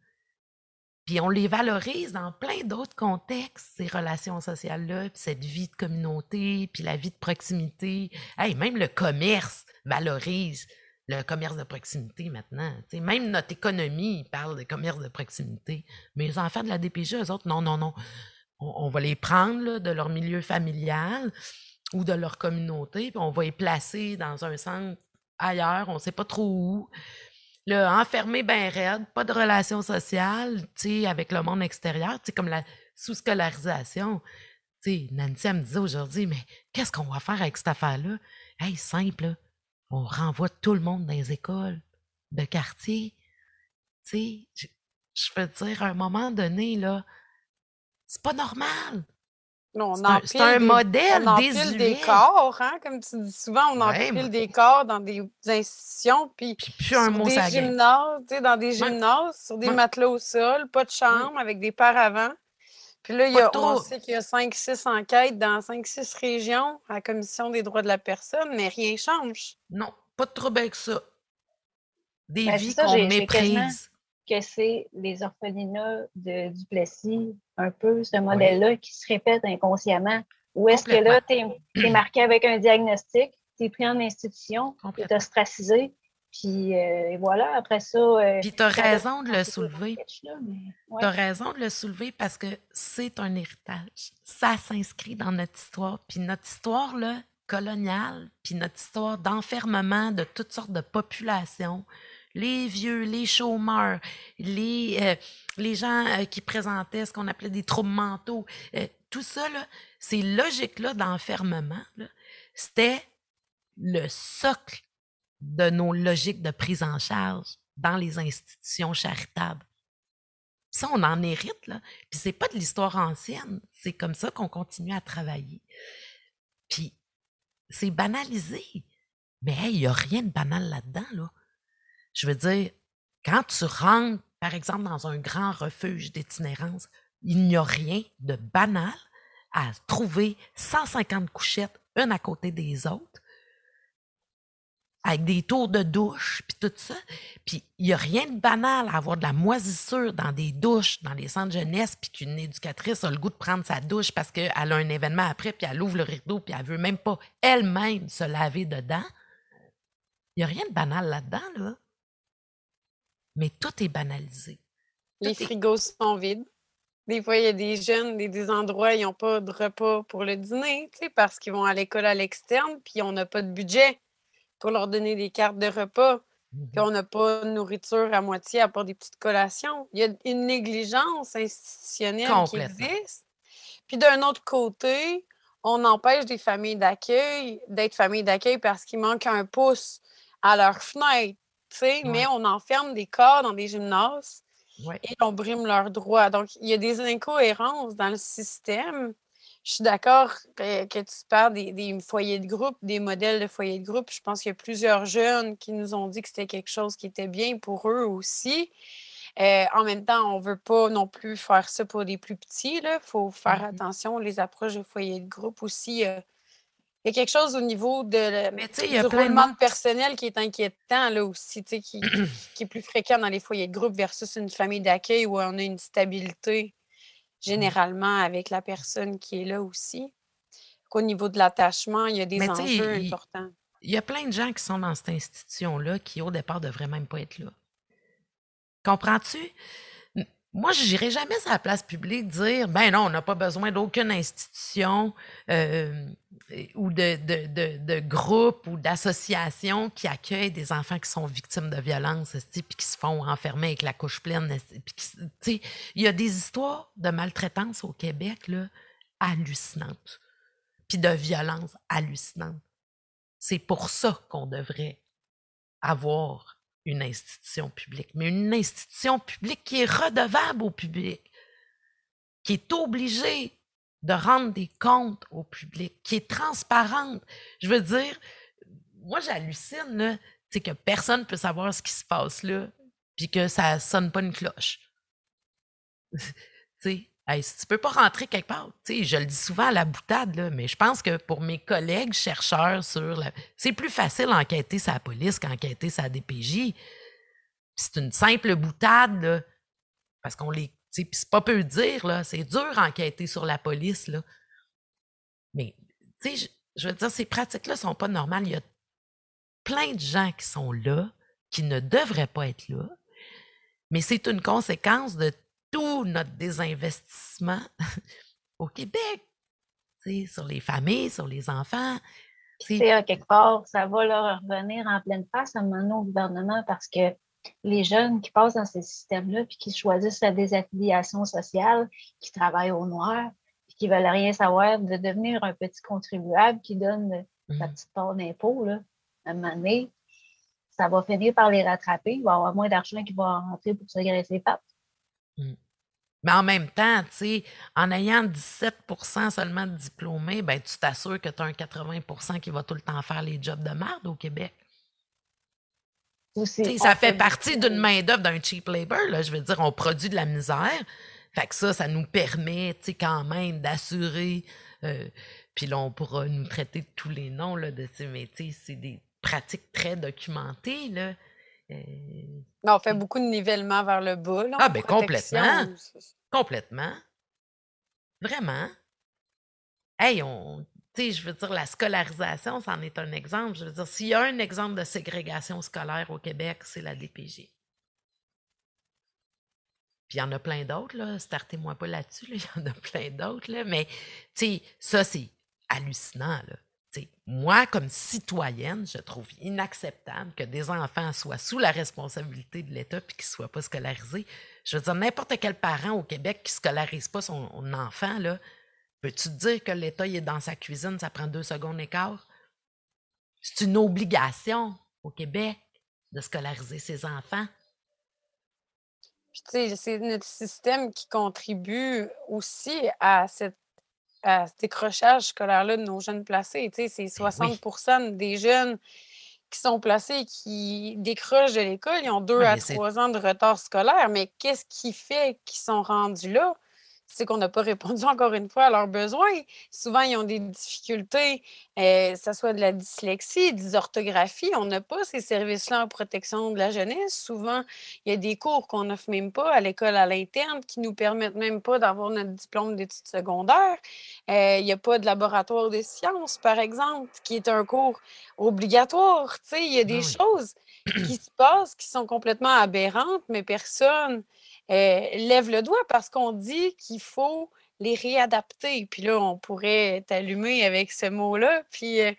Puis on les valorise dans plein d'autres contextes, ces relations sociales-là, puis cette vie de communauté, puis la vie de proximité. Hey, même le commerce valorise le commerce de proximité maintenant. même notre économie parle de commerce de proximité. Mais les enfants de la DPG, eux autres, non, non, non. On, va les prendre de leur milieu familial ou de leur communauté, puis on va les placer dans un centre ailleurs, on ne sait pas trop où. Le enfermé bien raide, pas de relations sociales, avec le monde extérieur, comme la sous-scolarisation. Nancy, me disait aujourd'hui, mais qu'est-ce qu'on va faire avec cette affaire-là? Hey, simple, on renvoie tout le monde dans les écoles de quartier. Je, veux dire, à un moment donné, là, c'est pas normal. C'est un, modèle on empile des corps, hein, comme tu dis souvent, on empile des corps dans des institutions, puis, sur des gymnases, dans des gymnases, sur des matelas au sol, pas de chambre, avec des paravents. Puis là, il y a, on sait qu'il y a 5-6 enquêtes dans 5-6 régions à la Commission des droits de la personne, mais rien change. Non, pas de trouble avec ça. Des ben, vies qu'on méprise que c'est les orphelinats de Duplessis, un peu ce modèle-là qui se répète inconsciemment. Ou est-ce que là, tu es, marqué avec un diagnostic, tu es pris en institution, tu es ostracisé, puis euh, voilà, après ça. Euh, puis tu as raison de le soulever. Tu as raison de le soulever parce que c'est un héritage. Ça s'inscrit dans notre histoire. Puis notre histoire là, coloniale, puis notre histoire d'enfermement de toutes sortes de populations, les vieux, les chômeurs, les, euh, gens euh, qui présentaient ce qu'on appelait des troubles mentaux, euh, tout ça, ces logiques-là d'enfermement, c'était le socle de nos logiques de prise en charge dans les institutions charitables. Ça, on en hérite, là. Puis c'est pas de l'histoire ancienne. C'est comme ça qu'on continue à travailler. Puis c'est banalisé. Mais il n'y a rien de banal là-dedans, là. Je veux dire, quand tu rentres, par exemple, dans un grand refuge d'itinérance, il n'y a rien de banal à trouver 150 couchettes, une à côté des autres, avec des tours de douche, puis tout ça. Puis il n'y a rien de banal à avoir de la moisissure dans des douches, dans les centres jeunesse, puis qu'une éducatrice a le goût de prendre sa douche parce qu'elle a un événement après, puis elle ouvre le rideau, puis elle veut même pas elle-même se laver dedans. Il n'y a rien de banal là-dedans, là mais tout est banalisé. les frigos sont vides. Des fois, il y a des jeunes, des, des endroits, ils n'ont pas de repas pour le dîner, parce qu'ils vont à l'école à l'externe, puis on n'a pas de budget pour leur donner des cartes de repas, puis mmh on n'a pas de nourriture à moitié à part des petites collations. Il y a une négligence institutionnelle qui existe. Puis d'un autre côté, on empêche des familles d'accueil d'être familles d'accueil parce qu'il manque un pouce à leur fenêtre mais on enferme des corps dans des gymnases et on brime leurs droits. Donc, il y a des incohérences dans le système. Je suis d'accord que, tu parles des, foyers de groupe, des modèles de foyers de groupe. Je pense qu'il y a plusieurs jeunes qui nous ont dit que c'était quelque chose qui était bien pour eux aussi. Euh, en même temps, on ne veut pas non plus faire ça pour les plus petits. Il faut faire mmh attention. Les approches de foyers de groupe aussi, euh, il y a quelque chose au niveau de, Mais du roulement de... personnel qui est inquiétant là aussi, qui, qui, est plus fréquent dans les foyers de groupe versus une famille d'accueil où on a une stabilité généralement avec la personne qui est là aussi. Au niveau de l'attachement, il y a des enjeux importants. Il y a plein de gens qui sont dans cette institution-là qui, au départ, ne devraient même pas être là. Comprends-tu? Moi, je n'irai jamais à la place publique dire ben non, on n'a pas besoin d'aucune institution euh, ou de, de, de, groupe ou d'association qui accueille des enfants qui sont victimes de violences puis qui se font enfermer avec la couche pleine. Il y a des histoires de maltraitance au Québec là, hallucinantes, puis de violence hallucinantes. C'est pour ça qu'on devrait avoir une institution publique, mais une institution publique qui est redevable au public, qui est obligée de rendre des comptes au public, qui est transparente. Je veux dire, moi, j'hallucine, c'est que personne ne peut savoir ce qui se passe là, puis que ça sonne pas une cloche. tu sais, si tu peux pas rentrer quelque part, je le dis souvent à la boutade, là, mais je pense que pour mes collègues chercheurs sur la... C'est plus facile d'enquêter sa police qu'enquêter sa DPJ. C'est une simple boutade, là, parce qu'on les c'est pas peu dire, là. C'est dur enquêter sur la police, là. Mais, tu sais, je, veux dire, ces pratiques-là sont pas normales. Il y a plein de gens qui sont là, qui ne devraient pas être là. Mais c'est une conséquence de tout notre désinvestissement au Québec. sur les familles, sur les enfants. C'est à quelque part, ça va leur revenir en pleine face à un moment au gouvernement parce que les jeunes qui passent dans ces systèmes-là, puis qui choisissent la désaffiliation sociale, qui travaillent au noir, puis qui ne veulent rien savoir, de devenir un petit contribuable qui donne sa mmh. petite part d'impôt, à un moment donné, ça va finir par les rattraper. Il va y avoir moins d'argent qui va rentrer pour se graisser les pattes. Mmh. Mais en même temps, en ayant 17% seulement de diplômés, ben, tu t'assures que tu as un 80% qui va tout le temps faire les jobs de merde au Québec ça fait partie d'une main-d'œuvre d'un cheap labor. Là. Je veux dire, on produit de la misère. Fait que ça, ça nous permet quand même d'assurer. Euh, puis là, on pourra nous traiter de tous les noms là, de ces métiers. C'est des pratiques très documentées. Là. Euh, on fait beaucoup de nivellement vers le bas. Là, ah, ben complètement. Complètement. Vraiment. Hey, on, tu sais, je veux dire, la scolarisation, c'en est un exemple. Je veux dire, s'il y a un exemple de ségrégation scolaire au Québec, c'est la DPG. Puis il y en a plein d'autres, là. Startez-moi pas là-dessus, il y en a plein d'autres, là. Mais, tu sais, ça, c'est hallucinant, là. Moi, comme citoyenne, je trouve inacceptable que des enfants soient sous la responsabilité de l'État puis qu'ils ne soient pas scolarisés. Je veux dire, n'importe quel parent au Québec qui ne scolarise pas son enfant, là, Peux-tu te dire que l'État est dans sa cuisine, ça prend deux secondes et? C'est une obligation au Québec de scolariser ses enfants. c'est notre système qui contribue aussi à, cette, cet décrochage scolaire-là de nos jeunes placés. c'est 60% ben des jeunes qui sont placés qui décrochent de l'école. Ils ont deux à trois ans de retard scolaire. Mais qu'est-ce qui fait qu'ils sont rendus là? C'est qu'on n'a pas répondu encore une fois à leurs besoins. Souvent, ils ont des difficultés, que ce soit de la dyslexie, des orthographies. On n'a pas ces services-là en protection de la jeunesse. Souvent, il y a des cours qu'on n'offre même pas à l'école à l'interne qui ne nous permettent même pas d'avoir notre diplôme d'études secondaires. il n'y a pas de laboratoire de sciences, par exemple, qui est un cours obligatoire. il y a des choses qui se passent qui sont complètement aberrantes, mais personne euh, lève le doigt parce qu'on dit qu'il faut les réadapter. Puis là, on pourrait t'allumer avec ce mot-là. Puis, euh,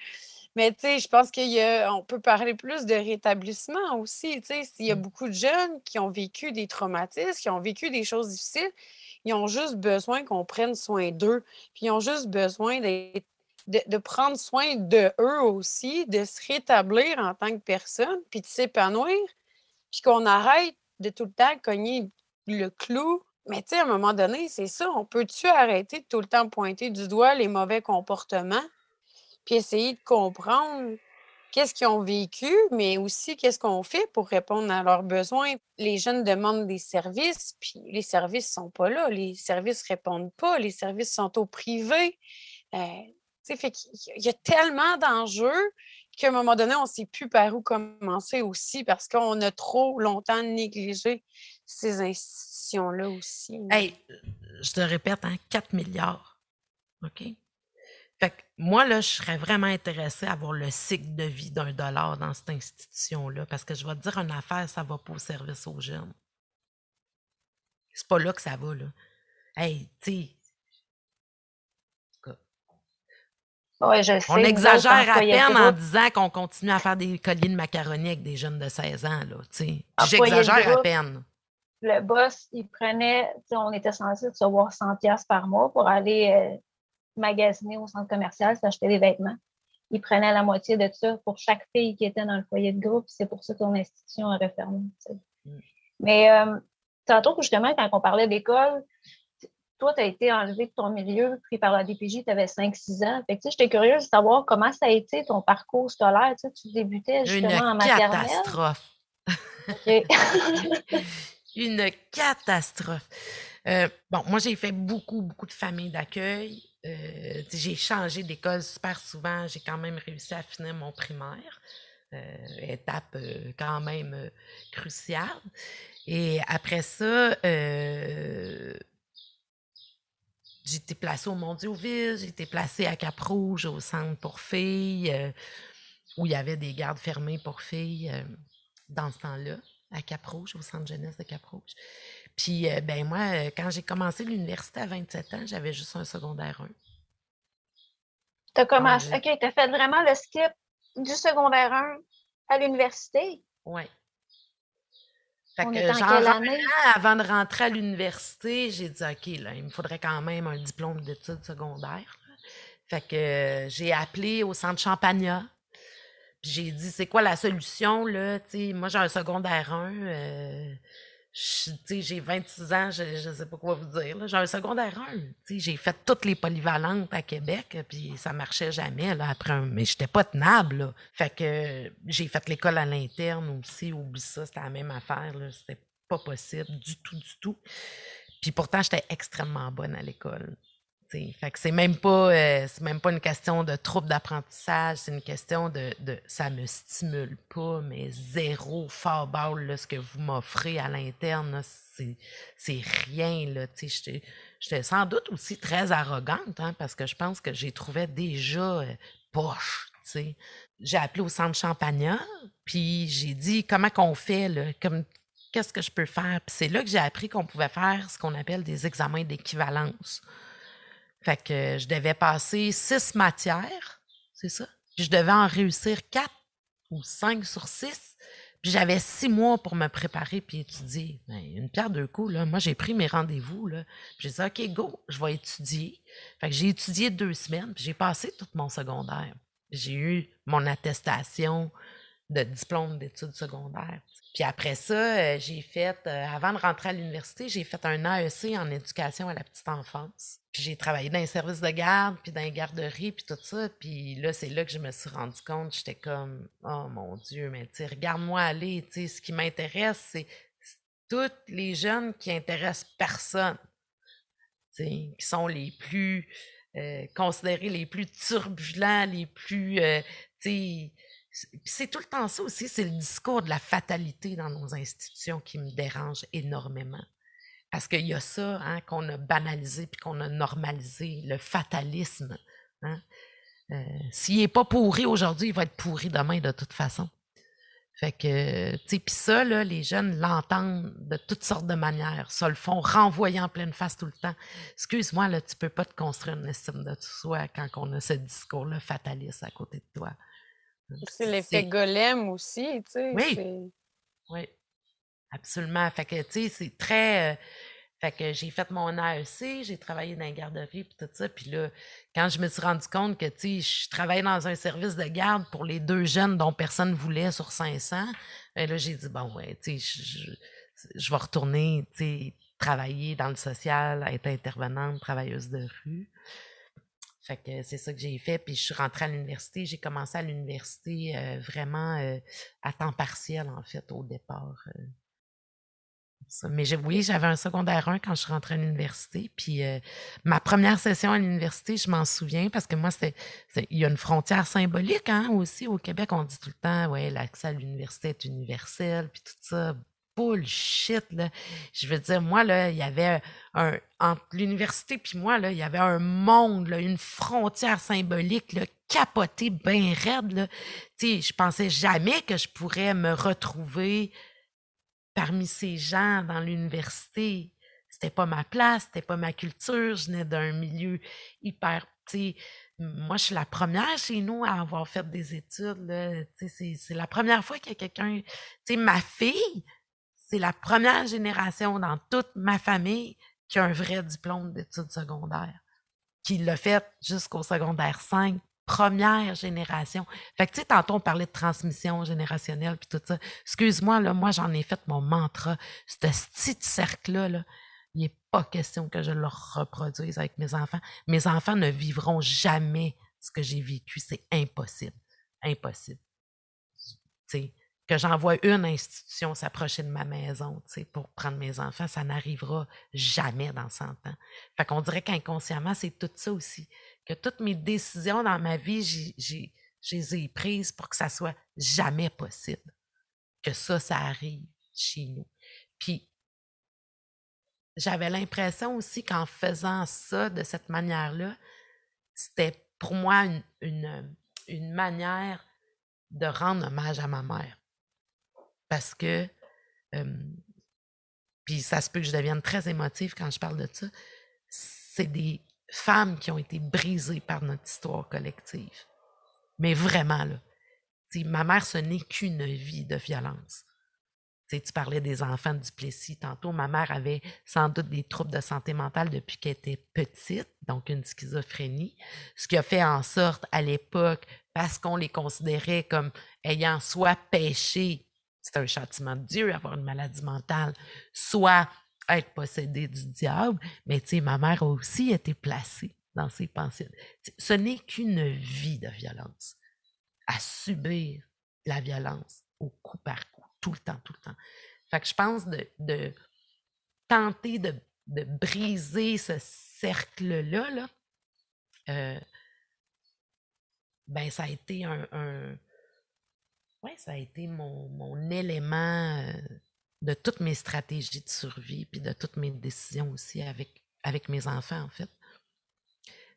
mais tu sais, je pense qu'on peut parler plus de rétablissement aussi. Tu sais, s'il y a mmh. beaucoup de jeunes qui ont vécu des traumatismes, qui ont vécu des choses difficiles, ils ont juste besoin qu'on prenne soin d'eux. Puis ils ont juste besoin de, de, prendre soin de eux aussi, de se rétablir en tant que personne, puis de s'épanouir, puis qu'on arrête de tout le temps cogner le clou. Mais tu sais, à un moment donné, c'est ça. On peut-tu arrêter de tout le temps pointer du doigt les mauvais comportements, puis essayer de comprendre qu'est-ce qu'ils ont vécu, mais aussi qu'est-ce qu'on fait pour répondre à leurs besoins? Les jeunes demandent des services, puis les services ne sont pas là. Les services répondent pas. Les services sont au privé. Euh, fait il y a tellement d'enjeux qu'à un moment donné, on ne sait plus par où commencer aussi parce qu'on a trop longtemps négligé ces institutions-là aussi. Hey, je te répète, hein, 4 milliards. OK? Fait que moi, là, je serais vraiment intéressée à voir le cycle de vie d'un dollar dans cette institution-là parce que je vais te dire une affaire, ça ne va pas au service aux jeunes. C'est pas là que ça va, là. Hey, tu sais, on exagère à peine en disant qu'on continue à faire des colliers de macaroni avec des jeunes de 16 ans. J'exagère à peine. Le boss, il prenait, on était censé recevoir 100$ par mois pour aller euh, magasiner au centre commercial, s'acheter des vêtements. Il prenait la moitié de ça pour chaque fille qui était dans le foyer de groupe. C'est pour ça que ton institution a refermé. Mm. Mais euh, tantôt, justement, quand on parlait d'école, toi, tu as été enlevé de ton milieu, pris par la DPJ, tu avais 5-6 ans. Fait que, j'étais curieuse de savoir comment ça a été ton parcours scolaire. Tu, débutais justement en maternelle. Catastrophe. Une catastrophe. Euh, bon, moi, j'ai fait beaucoup, beaucoup de familles d'accueil. Euh, j'ai changé d'école super souvent. J'ai quand même réussi à finir mon primaire. Euh, étape quand même cruciale. Et après ça, j'ai été placée au Mondioville, j'ai été placée à Cap-Rouge, au centre pour filles, euh, où il y avait des gardes fermés pour filles euh, dans ce temps-là, à Cap-Rouge, au centre jeunesse de Cap-Rouge. Puis, euh, ben moi, quand j'ai commencé l'université à 27 ans, j'avais juste un secondaire 1. Tu as commencé, OK, tu as fait vraiment le skip du secondaire 1 à l'université? Oui. Fait que, genre, avant de rentrer à l'université, j'ai dit, OK, là, il me faudrait quand même un diplôme d'études secondaires. Fait que euh, j'ai appelé au centre Champagnat. J'ai dit, c'est quoi la solution, là? moi, j'ai un secondaire 1 j'ai 26 ans, je ne sais pas quoi vous dire. J'ai un secondaire 1. J'ai fait toutes les polyvalentes à Québec, puis ça marchait jamais là, après Mais pas tenable. Fait que j'ai fait l'école à l'interne aussi. Oublie ça, c'était la même affaire. C'était pas possible du tout, du tout. Puis pourtant, j'étais extrêmement bonne à l'école. C'est même pas euh, même pas une question de trouble d'apprentissage, c'est une question de, de ça me stimule pas, mais zéro fort balle ce que vous m'offrez à l'interne, c'est rien. J'étais sans doute aussi très arrogante, hein, parce que je pense que j'ai trouvé déjà euh, poche. J'ai appelé au centre Champagnat, puis j'ai dit comment qu'on fait, là, comme qu'est-ce que je peux faire? C'est là que j'ai appris qu'on pouvait faire ce qu'on appelle des examens d'équivalence. Fait que je devais passer six matières, c'est ça? Puis je devais en réussir quatre ou cinq sur six. Puis j'avais six mois pour me préparer puis étudier. Ben, une pierre deux coups, là. Moi, j'ai pris mes rendez-vous, là. J'ai dit, OK, go, je vais étudier. Fait que j'ai étudié deux semaines, puis j'ai passé tout mon secondaire. J'ai eu mon attestation de diplôme d'études secondaires. Puis après ça, euh, j'ai fait, euh, avant de rentrer à l'université, j'ai fait un AEC en éducation à la petite enfance. Puis j'ai travaillé dans les services de garde, puis dans les garderies, puis tout ça. Puis là, c'est là que je me suis rendu compte, j'étais comme, oh mon Dieu, mais tu regarde-moi aller, tu ce qui m'intéresse, c'est toutes les jeunes qui intéressent personne, qui sont les plus, euh, considérés les plus turbulents, les plus, tu sais, c'est tout le temps ça aussi, c'est le discours de la fatalité dans nos institutions qui me dérange énormément. Parce qu'il y a ça hein, qu'on a banalisé puis qu'on a normalisé, le fatalisme. Hein. Euh, s'il n'est pas pourri aujourd'hui, il va être pourri demain de toute façon. Fait que, tu puis ça, les jeunes l'entendent de toutes sortes de manières. Ça le font renvoyer en pleine face tout le temps. Excuse-moi, là, tu peux pas te construire une estime de soi quand on a ce discours-là fataliste à côté de toi. C'est l'effet golem aussi, tu sais. Oui. Oui. Absolument. Fait que, tu sais, c'est très. Euh, fait que j'ai fait mon AEC, j'ai travaillé dans la garderie, puis tout ça. Puis là, quand je me suis rendu compte que, tu sais, je travaillais dans un service de garde pour les deux jeunes dont personne ne voulait sur 500, ben là, j'ai dit, bon, ouais, tu sais, je, je, vais retourner, tu sais, travailler dans le social, être intervenante, travailleuse de rue. Fait que c'est ça que j'ai fait. Puis je suis rentrée à l'université. J'ai commencé à l'université euh, vraiment euh, à temps partiel, en fait, au départ. Euh. Mais oui, j'avais un secondaire 1 quand je suis rentrée à l'université. Puis ma première session à l'université, je m'en souviens parce que moi, c'était. Il y a une frontière symbolique hein, aussi au Québec. On dit tout le temps, ouais, l'accès à l'université est universel, puis tout ça bullshit, là. Je veux dire, moi, là, il y avait un, entre l'université puis moi, là, il y avait un monde, une frontière symbolique, là, capotée, bien raide, là. Tu sais, je pensais jamais que je pourrais me retrouver parmi ces gens dans l'université. C'était pas ma place, c'était pas ma culture, je venais d'un milieu hyper, tu sais, moi, je suis la première chez nous à avoir fait des études. C'est la première fois qu'il y a quelqu'un. Tu sais, ma fille, c'est la première génération dans toute ma famille qui a un vrai diplôme d'études secondaires, qui l'a fait jusqu'au secondaire 5, première génération. Fait que, tu sais, tantôt, on parlait de transmission générationnelle puis tout ça. Excuse-moi, là, moi, j'en ai fait mon mantra. Ce petit cercle-là, là, Il n'est pas question que je le reproduise avec mes enfants. Mes enfants ne vivront jamais ce que j'ai vécu. C'est impossible. Impossible. sais, que j'envoie une institution s'approcher de ma maison pour prendre mes enfants, ça n'arrivera jamais dans 100 ans. Fait qu'on dirait qu'inconsciemment, c'est tout ça aussi. Que toutes mes décisions dans ma vie, j'ai, je les ai prises pour que ça soit jamais possible. Que ça, ça arrive chez nous. Puis, j'avais l'impression aussi qu'en faisant ça de cette manière-là, c'était pour moi une, une, une manière de rendre hommage à ma mère parce que, puis ça se peut que je devienne très émotive quand je parle de ça, c'est des femmes qui ont été brisées par notre histoire collective. Mais vraiment, là, ma mère, ce n'est qu'une vie de violence. tu parlais des enfants du Plessis tantôt. Ma mère avait sans doute des troubles de santé mentale depuis qu'elle était petite, donc une schizophrénie, ce qui a fait en sorte à l'époque, parce qu'on les considérait comme ayant soit péché c'est un châtiment de Dieu, avoir une maladie mentale, soit être possédé du diable, mais tu sais, ma mère a aussi été placée dans ses pensées. Ce n'est qu'une vie de violence, à subir la violence au coup par coup, tout le temps, tout le temps. Fait que je pense de, tenter de, briser ce cercle-là, là, euh, ben ça a été un, oui, ça a été mon, élément euh, de toutes mes stratégies de survie, puis de toutes mes décisions aussi avec, avec mes enfants, en fait.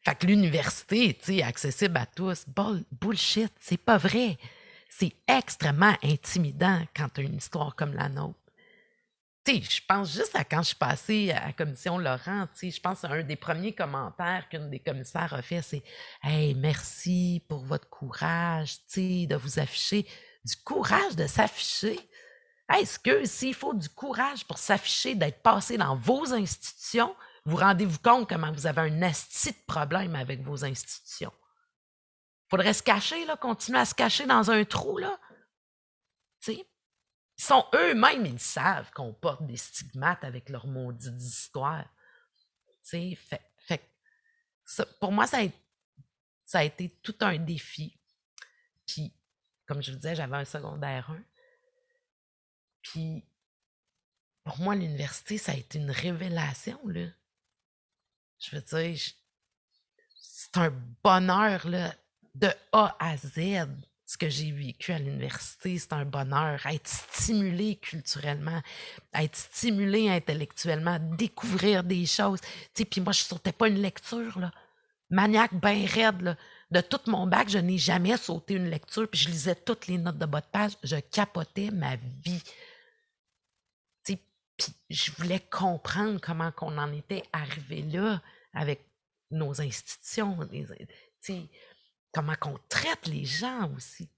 Fait que l'université, tu sais, accessible à tous, bullshit, c'est pas vrai. C'est extrêmement intimidant quand tu as une histoire comme la nôtre. Tu sais, je pense juste à quand je suis passée à la commission Laurent, tu sais, je pense à un des premiers commentaires qu'une des commissaires a fait, c'est Hey, merci pour votre courage, tu sais, de vous afficher du courage de s'afficher. Est-ce que s'il faut du courage pour s'afficher, d'être passé dans vos institutions, vous rendez-vous compte comment vous avez un asti de problème avec vos institutions? Faudrait se cacher, là, continuer à se cacher dans un trou, là. Ils sont eux-mêmes, ils savent qu'on porte des stigmates avec leurs maudites histoires. fait, fait, pour moi, ça a, ça a été tout un défi. Puis comme je vous disais, j'avais un secondaire 1. Puis, pour moi, l'université, ça a été une révélation, là. Je veux dire, c'est un bonheur, là, de A à Z, ce que j'ai vécu à l'université, c'est un bonheur. Être stimulé culturellement, être stimulé intellectuellement, découvrir des choses. Tu sais, puis moi, je ne sautais pas une lecture, là. Maniaque, bien raide, là de tout mon bac, je n'ai jamais sauté une lecture, puis je lisais toutes les notes de bas de page. Je capotais ma vie. Puis je voulais comprendre comment on en était arrivé là avec nos institutions, comment on traite les gens aussi.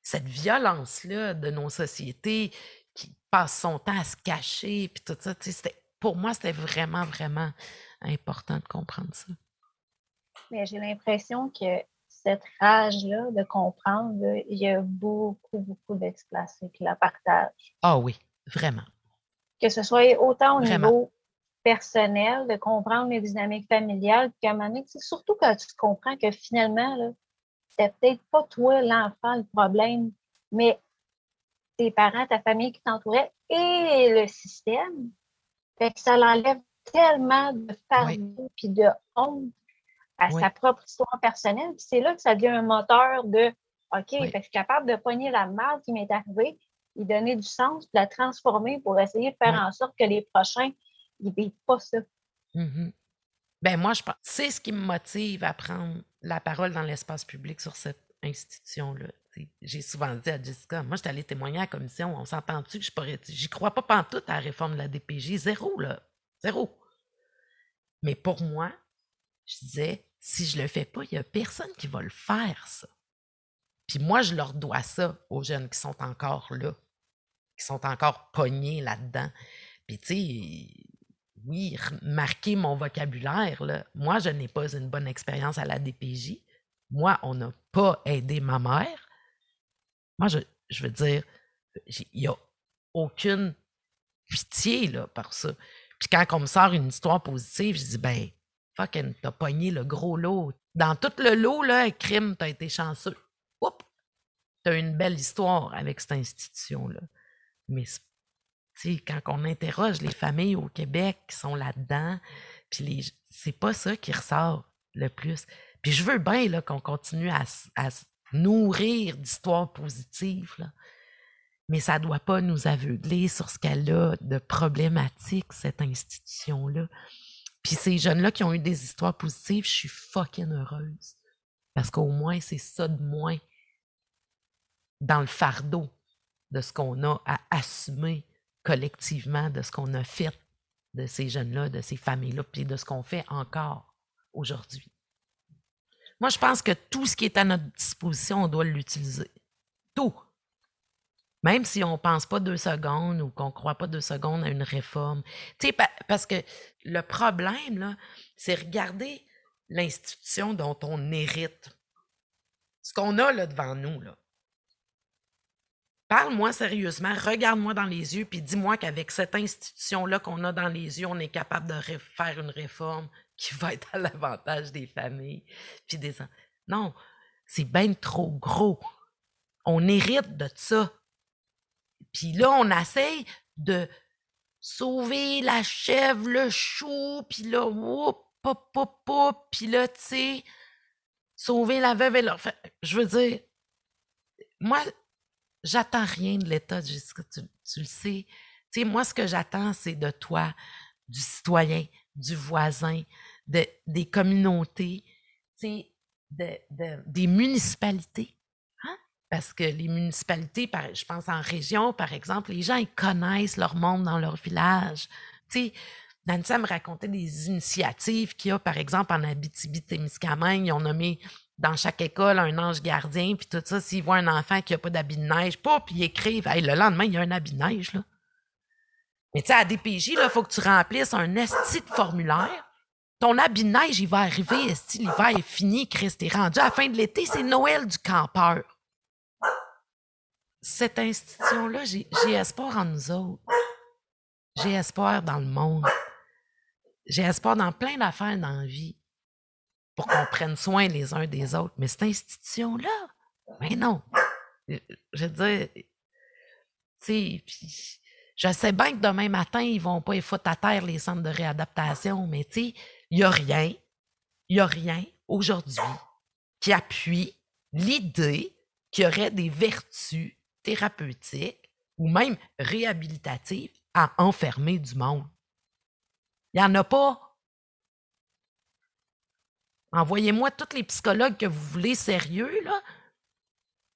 Cette violence-là de nos sociétés qui passe son temps à se cacher, puis tout ça, pour moi, c'était vraiment, vraiment important de comprendre ça. Mais j'ai l'impression que cette rage-là de comprendre, il y a beaucoup, beaucoup d'ex-placés qui la partagent. Ah oui, vraiment. Que ce soit autant au niveau personnel, de comprendre les dynamiques familiales, puis à un moment donné, surtout quand tu comprends que finalement, c'est peut-être pas toi l'enfant le problème, mais tes parents, ta famille qui t'entourait et le système. Fait que ça l'enlève tellement de fardeau puis de honte à sa propre histoire personnelle. Puis c'est là que ça devient un moteur de OK, je suis capable de pogner la mal qui m'est arrivée, y donner du sens, de la transformer pour essayer de faire en sorte que les prochains ne vivent pas ça. Mmh ben moi, je pense c'est ce qui me motive à prendre la parole dans l'espace public sur cette institution-là. J'ai souvent dit à Jessica, moi, je suis allée témoigner à la commission, on s'entend-tu que je pourrais. J'y crois pas pantoute à la réforme de la DPJ, zéro, là. Zéro. Mais pour moi, je disais, si je le fais pas, il n'y a personne qui va le faire, ça. Puis moi, je leur dois ça aux jeunes qui sont encore là, qui sont encore pognés là-dedans. Puis tu sais, oui, marquer mon vocabulaire, moi, je n'ai pas une bonne expérience à la DPJ. Moi, on n'a pas aidé ma mère. Moi, je, je veux dire, il n'y a aucune pitié là, par ça. Puis quand on me sort une histoire positive, je dis, ben, fucking, t'as pogné le gros lot. Dans tout le lot, là, crime, t'as été chanceux. Oups! T'as une belle histoire avec cette institution-là. Mais, tu quand on interroge les familles au Québec qui sont là-dedans, puis c'est pas ça qui ressort le plus. Puis je veux bien là, qu'on continue à, à nourrir d'histoires positives, là. mais ça ne doit pas nous aveugler sur ce qu'elle a de problématique, cette institution-là. Puis ces jeunes-là qui ont eu des histoires positives, je suis fucking heureuse. Parce qu'au moins, c'est ça de moins dans le fardeau de ce qu'on a à assumer collectivement, de ce qu'on a fait de ces jeunes-là, de ces familles-là, puis de ce qu'on fait encore aujourd'hui. Moi, je pense que tout ce qui est à notre disposition, on doit l'utiliser. Tout. Même si on ne pense pas deux secondes ou qu'on ne croit pas deux secondes à une réforme. Tu sais, parce que le problème, là, c'est regarder l'institution dont on hérite. Ce qu'on a là devant nous. Parle-moi sérieusement, regarde-moi dans les yeux, puis dis-moi qu'avec cette institution-là qu'on a dans les yeux, on est capable de faire une réforme qui va être à l'avantage des familles. Puis des... Non, c'est bien trop gros. On hérite de ça. Puis là, on essaye de sauver la chèvre, le chou, puis là, whoop, pop, pop, pop, là, tu sais, sauver la veuve et l'enfant. Je veux dire, moi, j'attends rien de l'État, tu, tu le sais. Tu sais, moi, ce que j'attends, c'est de toi, du citoyen, du voisin, de, des communautés, tu sais, de, des municipalités. Parce que les municipalités, je pense en région, par exemple, les gens, ils connaissent leur monde dans leur village. Tu sais, Nancy me racontait des initiatives qu'il y a, par exemple, en Abitibi-Témiscamingue. Ils ont nommé dans chaque école un ange gardien, puis tout ça, s'ils voient un enfant qui n'a pas d'habit de neige, puis ils écrivent, le lendemain, il y a un habit de neige, là. Mais tu sais, à DPJ, il faut que tu remplisses un esti de formulaire. Ton habit de neige, il va arriver, esti, l'hiver est fini, Chris, t'es rendu à la fin de l'été, c'est Noël du campeur. Cette institution-là, j'ai espoir en nous autres. J'ai espoir dans le monde. J'ai espoir dans plein d'affaires dans la vie pour qu'on prenne soin les uns des autres. Mais cette institution-là, mais non. Je veux dire, tu sais, je sais bien que demain matin, ils vont pas foutre à terre les centres de réadaptation, mais tu sais, il n'y a rien, il n'y a rien aujourd'hui qui appuie l'idée qu'il y aurait des vertus thérapeutiques ou même réhabilitatives à enfermer du monde. Il n'y en a pas. Envoyez-moi tous les psychologues que vous voulez sérieux, là.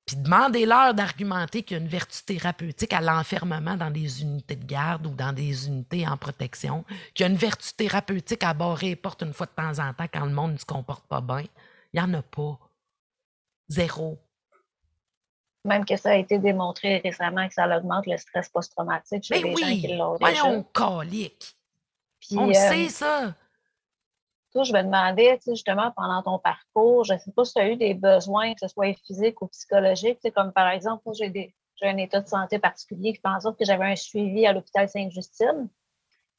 Puis demandez-leur d'argumenter qu'il y a une vertu thérapeutique à l'enfermement dans des unités de garde ou dans des unités en protection, qu'il y a une vertu thérapeutique à barrer les portes une fois de temps en temps quand le monde ne se comporte pas bien. Il n'y en a pas. Zéro. Même que ça a été démontré récemment que ça augmente le stress post-traumatique chez ben les gens qui l'ont Voyons, calique. On le euh, sait, ça je me demandais, justement, pendant ton parcours, je ne sais pas si tu as eu des besoins, que ce soit physiques ou psychologiques, comme par exemple, j'ai un état de santé particulier qui fait en sorte que j'avais un suivi à l'hôpital Sainte-Justine.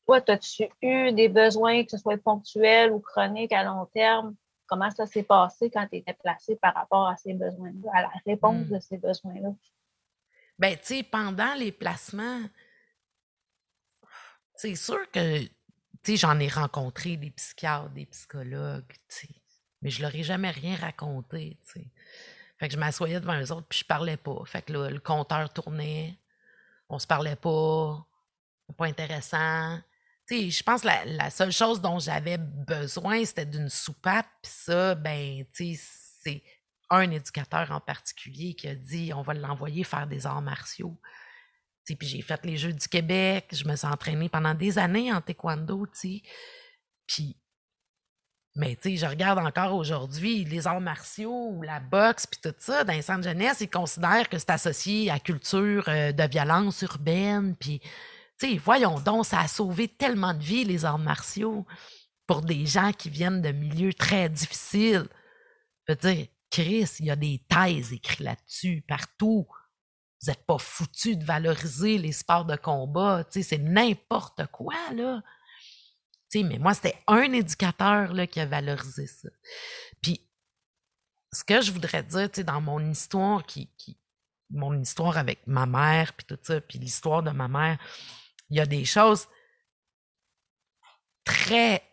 Toi, as-tu eu des besoins, que ce soit ponctuels ou chroniques à long terme? Comment ça s'est passé quand tu étais placé par rapport à ces besoins-là, à la réponse de hmm. ces besoins-là? Bien, tu sais, pendant les placements, c'est sûr que j'en ai rencontré des psychiatres, des psychologues, mais je leur ai jamais rien raconté, Fait que je m'assoyais devant eux autres, puis je parlais pas. Fait que le compteur tournait, on se parlait pas, pas intéressant. Je pense que la, seule chose dont j'avais besoin, c'était d'une soupape, puis ça, ben, c'est un éducateur en particulier qui a dit on va l'envoyer faire des arts martiaux. Puis j'ai fait les Jeux du Québec, je me suis entraînée pendant des années en taekwondo, Puis, mais je regarde encore aujourd'hui les arts martiaux ou la boxe, puis tout ça, dans les centres jeunesse, ils considèrent que c'est associé à culture euh, de violence urbaine. Puis, voyons donc, ça a sauvé tellement de vies, les arts martiaux, pour des gens qui viennent de milieux très difficiles. Je veux dire, Chris, il y a des thèses écrites là-dessus partout. Vous n'êtes pas foutu de valoriser les sports de combat. C'est n'importe quoi, là. mais moi, c'était un éducateur là, qui a valorisé ça. Puis, ce que je voudrais dire, dans mon histoire, qui, qui, mon histoire avec ma mère, puis tout ça, puis l'histoire de ma mère, il y a des choses très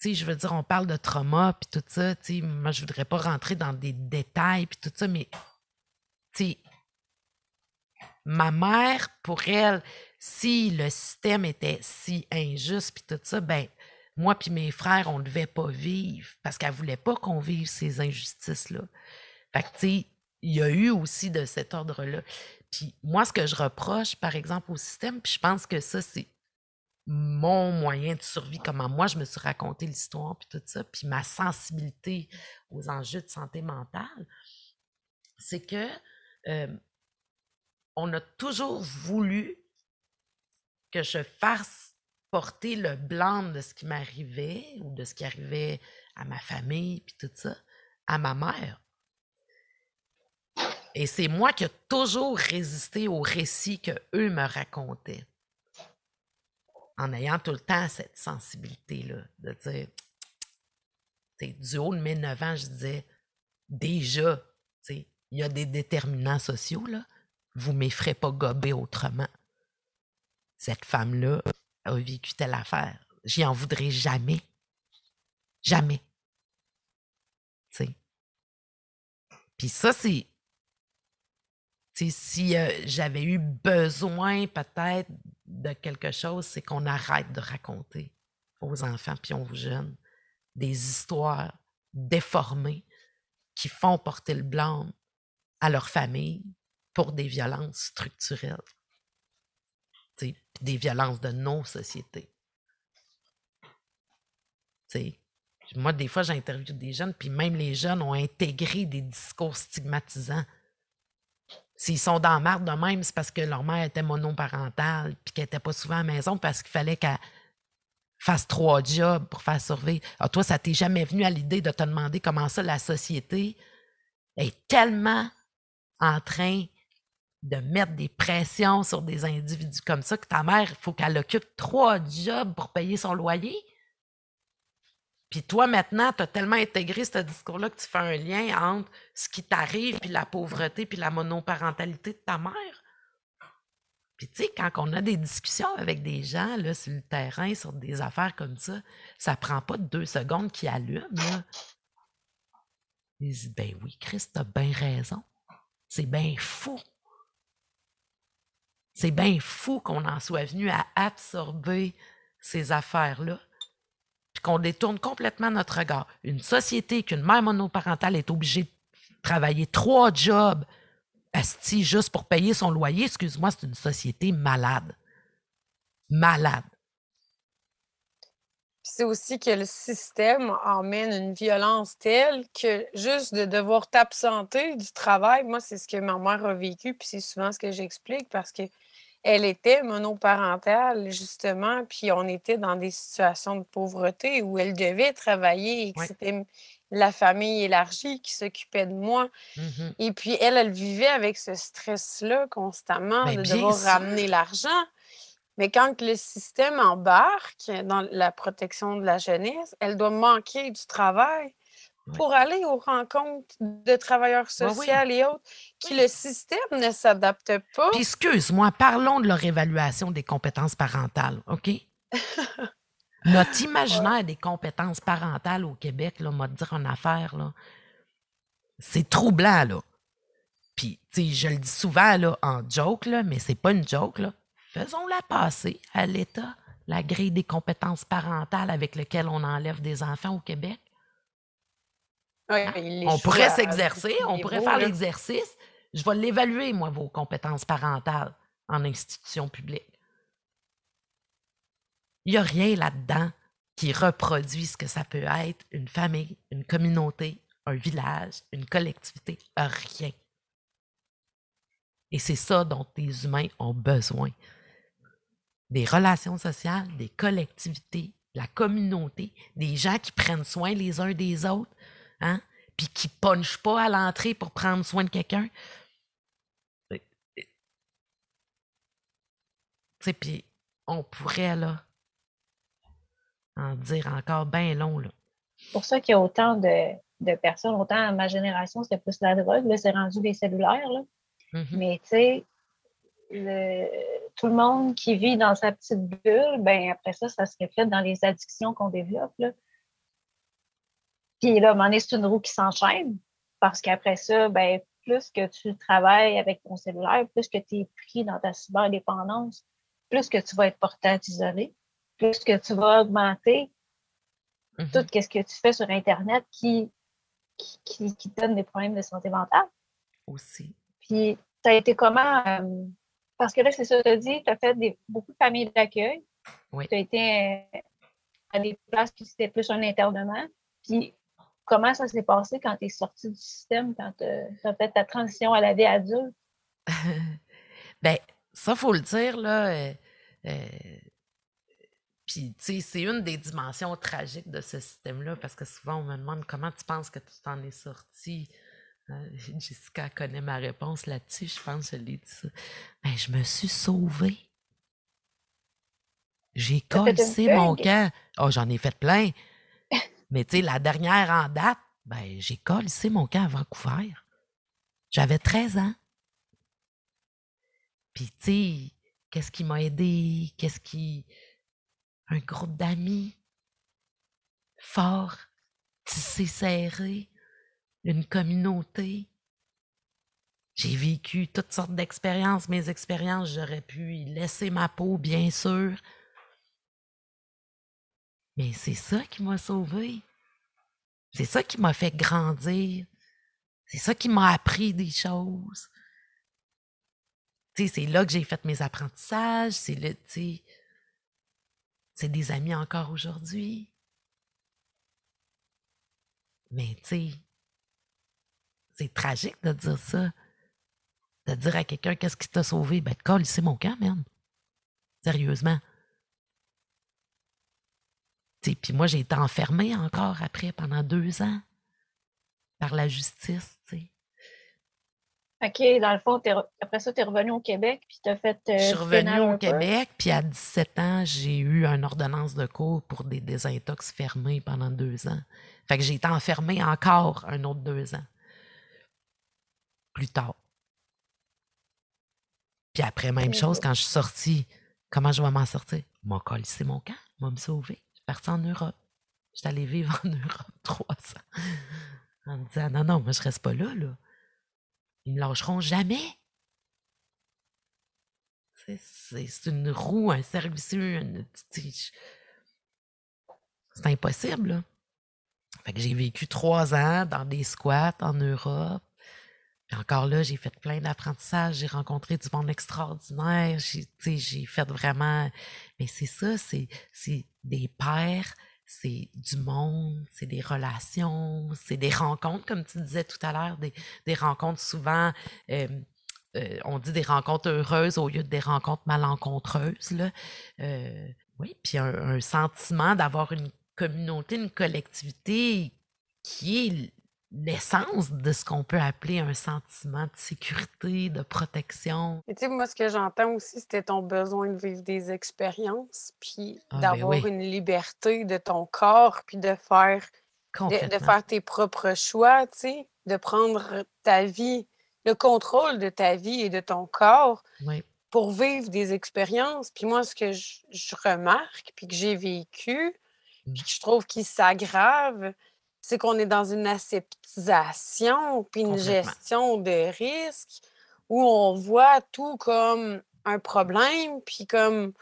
tu sais, je veux dire, on parle de trauma, puis tout ça, tu sais, moi, je voudrais pas rentrer dans des détails, puis tout ça, mais, tu sais, ma mère, pour elle, si le système était si injuste, puis tout ça, ben, moi puis mes frères, on ne devait pas vivre parce qu'elle voulait pas qu'on vive ces injustices-là. Fait que, tu sais, il y a eu aussi de cet ordre-là. Puis moi, ce que je reproche, par exemple, au système, puis je pense que ça, c'est mon moyen de survie, comment moi je me suis raconté l'histoire, puis tout ça, puis ma sensibilité aux enjeux de santé mentale, c'est que on a toujours voulu que je fasse porter le blanc de ce qui m'arrivait ou de ce qui arrivait à ma famille, puis tout ça, à ma mère. Et c'est moi qui ai toujours résisté au récit que eux me racontaient en ayant tout le temps cette sensibilité-là, de dire, du haut de mes 9 ans, je disais, déjà, il y a des déterminants sociaux, là, vous ne m'effrayez pas gober autrement. Cette femme-là a vécu telle affaire. J'y en voudrais jamais. Jamais. Puis ça, c'est. Si euh, j'avais eu besoin peut-être de quelque chose, c'est qu'on arrête de raconter aux enfants puis aux jeunes des histoires déformées qui font porter le blanc à leur famille pour des violences structurelles, des violences de nos sociétés. moi, des fois, j'interviewe des jeunes, puis même les jeunes ont intégré des discours stigmatisants S'ils sont dans marde de même, c'est parce que leur mère était monoparentale puis qu'elle n'était pas souvent à la maison parce qu'il fallait qu'elle fasse trois jobs pour faire survivre. Alors toi, ça t'est jamais venu à l'idée de te demander comment ça, la société est tellement en train de mettre des pressions sur des individus comme ça que ta mère, il faut qu'elle occupe trois jobs pour payer son loyer? Puis toi, maintenant, tu as tellement intégré ce discours-là que tu fais un lien entre ce qui t'arrive, puis la pauvreté, puis la monoparentalité de ta mère? Puis tu sais, quand on a des discussions avec des gens là, sur le terrain, sur des affaires comme ça, ça prend pas deux secondes qu'ils allument. Là. Ils disent, ben oui, Chris, t'as bien raison. C'est bien fou. C'est bien fou qu'on en soit venu à absorber ces affaires-là qu'on détourne complètement notre regard. Une société qu'une mère monoparentale est obligée de travailler trois jobs asti, juste pour payer son loyer, excuse-moi, c'est une société malade. Malade. C'est aussi que le système emmène une violence telle que juste de devoir t'absenter du travail, moi, c'est ce que ma mère a vécu, puis c'est souvent ce que j'explique parce que elle était monoparentale, justement, puis on était dans des situations de pauvreté où elle devait travailler et que c'était la famille élargie qui s'occupait de moi. Mmh et puis elle, elle vivait avec ce stress-là constamment ben, de devoir ramener l'argent. Mais quand le système embarque dans la protection de la jeunesse, elle doit manquer du travail pour aller aux rencontres de travailleurs sociaux et autres, qui le système ne s'adapte pas. excuse-moi, parlons de leur évaluation des compétences parentales, OK? Notre imaginaire des compétences parentales au Québec, là, m'a dire en affaire, là, c'est troublant, là. Puis, tu sais, je le dis souvent, là, en joke, là, mais c'est pas une joke, là. Faisons-la passer à l'État, la grille des compétences parentales avec laquelle on enlève des enfants au Québec. Hein? on pourrait s'exercer, on pourrait faire l'exercice. Je vais l'évaluer, moi, vos compétences parentales en institution publique. Il n'y a rien là-dedans qui reproduit ce que ça peut être une famille, une communauté, un village, une collectivité. Rien. Et c'est ça dont les humains ont besoin. Des relations sociales, des collectivités, la communauté, des gens qui prennent soin les uns des autres, hein? puis qui ne pas à l'entrée pour prendre soin de quelqu'un. Puis on pourrait, là, en dire encore bien long. Là. C'est pour ça qu'il y a autant de, personnes, autant à ma génération, c'était plus la drogue, là, c'est rendu les cellulaires. Là. Mm-hmm. Mais tu sais, tout le monde qui vit dans sa petite bulle, ben après ça, ça se reflète dans les addictions qu'on développe. Là. Puis là, donné, c'est une roue qui s'enchaîne parce qu'après ça, ben, plus que tu travailles avec ton cellulaire, plus que tu es pris dans ta cyberdépendance, plus que tu vas être porté à t'isoler, plus que tu vas augmenter mm-hmm. tout ce que tu fais sur Internet qui, qui, qui, donne des problèmes de santé mentale. Aussi. Puis, ça a été comment? Euh, parce que là, c'est ça, tu as dit, tu as fait beaucoup de familles d'accueil. Oui. Tu as été euh, à des places qui c'était plus un internement. Puis, comment ça s'est passé quand tu es sorti du système, quand tu as, fait ta transition à la vie adulte? ben, ça, faut le dire, là. Euh, euh, puis, tu sais, c'est une des dimensions tragiques de ce système-là, parce que souvent, on me demande comment tu penses que tu t'en es sorti. Euh, Jessica connaît ma réponse là-dessus, je pense que je l'ai dit ça. Ben, je me suis sauvée. J'ai collé mon camp. Oh, j'en ai fait plein. Mais tu sais, la dernière en date, ben, j'ai collé mon camp à Vancouver. J'avais 13 ans. Puis, tu sais, qu'est-ce qui m'a aidé? Qu'est-ce qui. Un groupe d'amis fort, tissé serré, une communauté. J'ai vécu toutes sortes d'expériences. Mes expériences, j'aurais pu laisser ma peau, bien sûr. Mais c'est ça qui m'a sauvé. C'est ça qui m'a fait grandir. C'est ça qui m'a appris des choses. c'est là que j'ai fait mes apprentissages. C'est le, c'est des amis encore aujourd'hui. Mais tu sais, c'est tragique de dire ça. De dire à quelqu'un qu'est-ce qui t'a sauvé. Ben, de c'est mon camp, même. Sérieusement. Puis moi, j'ai été enfermée encore après pendant deux ans par la justice. T'sais. OK, dans le fond, après ça, tu es revenu au Québec, puis tu as fait. Euh, je suis revenue au Québec, puis à 17 ans, j'ai eu une ordonnance de cours pour des désintox fermés pendant deux ans. Fait que j'ai été enfermée encore un autre deux ans. Plus tard. Puis après, même chose, quand je suis sortie, comment je vais m'en sortir? M'a c'est mon camp, m'a me sauver partie en Europe. J'étais allée vivre en Europe trois ans. En me disant, non, non, moi, je reste pas là, là. Ils me lâcheront jamais. C'est une roue, un servicieux, c'est impossible, là. Fait que j'ai vécu trois ans dans des squats en Europe. Encore là, j'ai fait plein d'apprentissages, j'ai rencontré du monde extraordinaire, j'ai fait vraiment... Mais c'est ça, c'est des pères, c'est du monde, c'est des relations, c'est des rencontres, comme tu disais tout à l'heure, des, rencontres souvent... Euh, euh, on dit des rencontres heureuses au lieu de des rencontres malencontreuses. Là. Euh, oui, puis un, un sentiment d'avoir une communauté, une collectivité qui est l'essence de ce qu'on peut appeler un sentiment de sécurité, de protection. Et tu sais, moi, ce que j'entends aussi, c'était ton besoin de vivre des expériences, puis ah, ben d'avoir une liberté de ton corps, puis de faire, de, faire tes propres choix, tu sais, de prendre ta vie, le contrôle de ta vie et de ton corps pour vivre des expériences. Puis moi, ce que je, remarque, puis que j'ai vécu, puis mmh. que je trouve qu'il s'aggrave, c'est qu'on est dans une aseptisation puis une gestion de risques où on voit tout comme un problème puis comme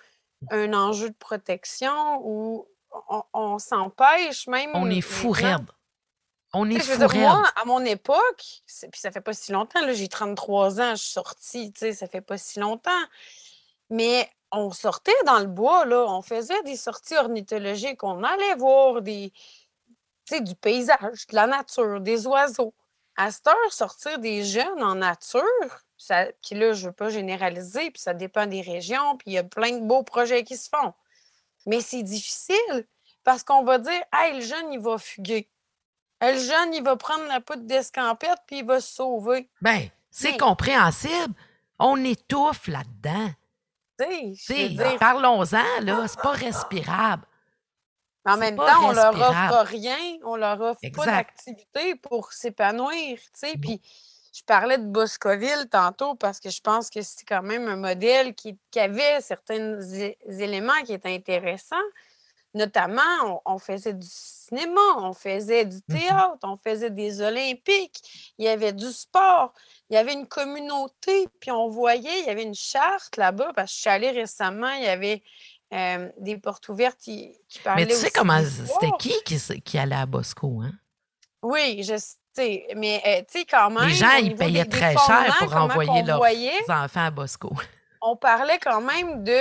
un enjeu de protection où on, s'empêche même. On est fou raide. On est fou raide. Moi, à mon époque, puis ça fait pas si longtemps, j'ai 33 ans, je suis sortie, tu sais, ça fait pas si longtemps. Mais on sortait dans le bois, là, on faisait des sorties ornithologiques, on allait voir des, du paysage, de la nature, des oiseaux. À cette heure, sortir des jeunes en nature, ça, puis là, je ne veux pas généraliser, puis ça dépend des régions, puis il y a plein de beaux projets qui se font. Mais c'est difficile parce qu'on va dire, hey, le jeune, il va fuguer. Le jeune, il va prendre la poudre d'escampette, puis il va se sauver. Bien, c'est compréhensible. On étouffe là-dedans. Parlons-en, là, c'est pas respirable. Mais en même temps, on leur offre rien, on leur offre pas d'activité pour s'épanouir, tu sais. Puis je parlais de Boscoville tantôt parce que je pense que c'est quand même un modèle qui, avait certains éléments qui étaient intéressants. Notamment, on, faisait du cinéma, on faisait du mmh théâtre, on faisait des Olympiques, il y avait du sport, il y avait une communauté, puis on voyait, il y avait une charte là-bas, parce que je suis allée récemment, il y avait euh, des portes ouvertes qui, parlaient. Mais tu sais comment c'était qui, qui allait à Bosco, hein? Oui, je sais. Mais euh, tu sais, quand même. Les gens, ils payaient très cher pour envoyer leurs enfants à Bosco. On parlait quand même de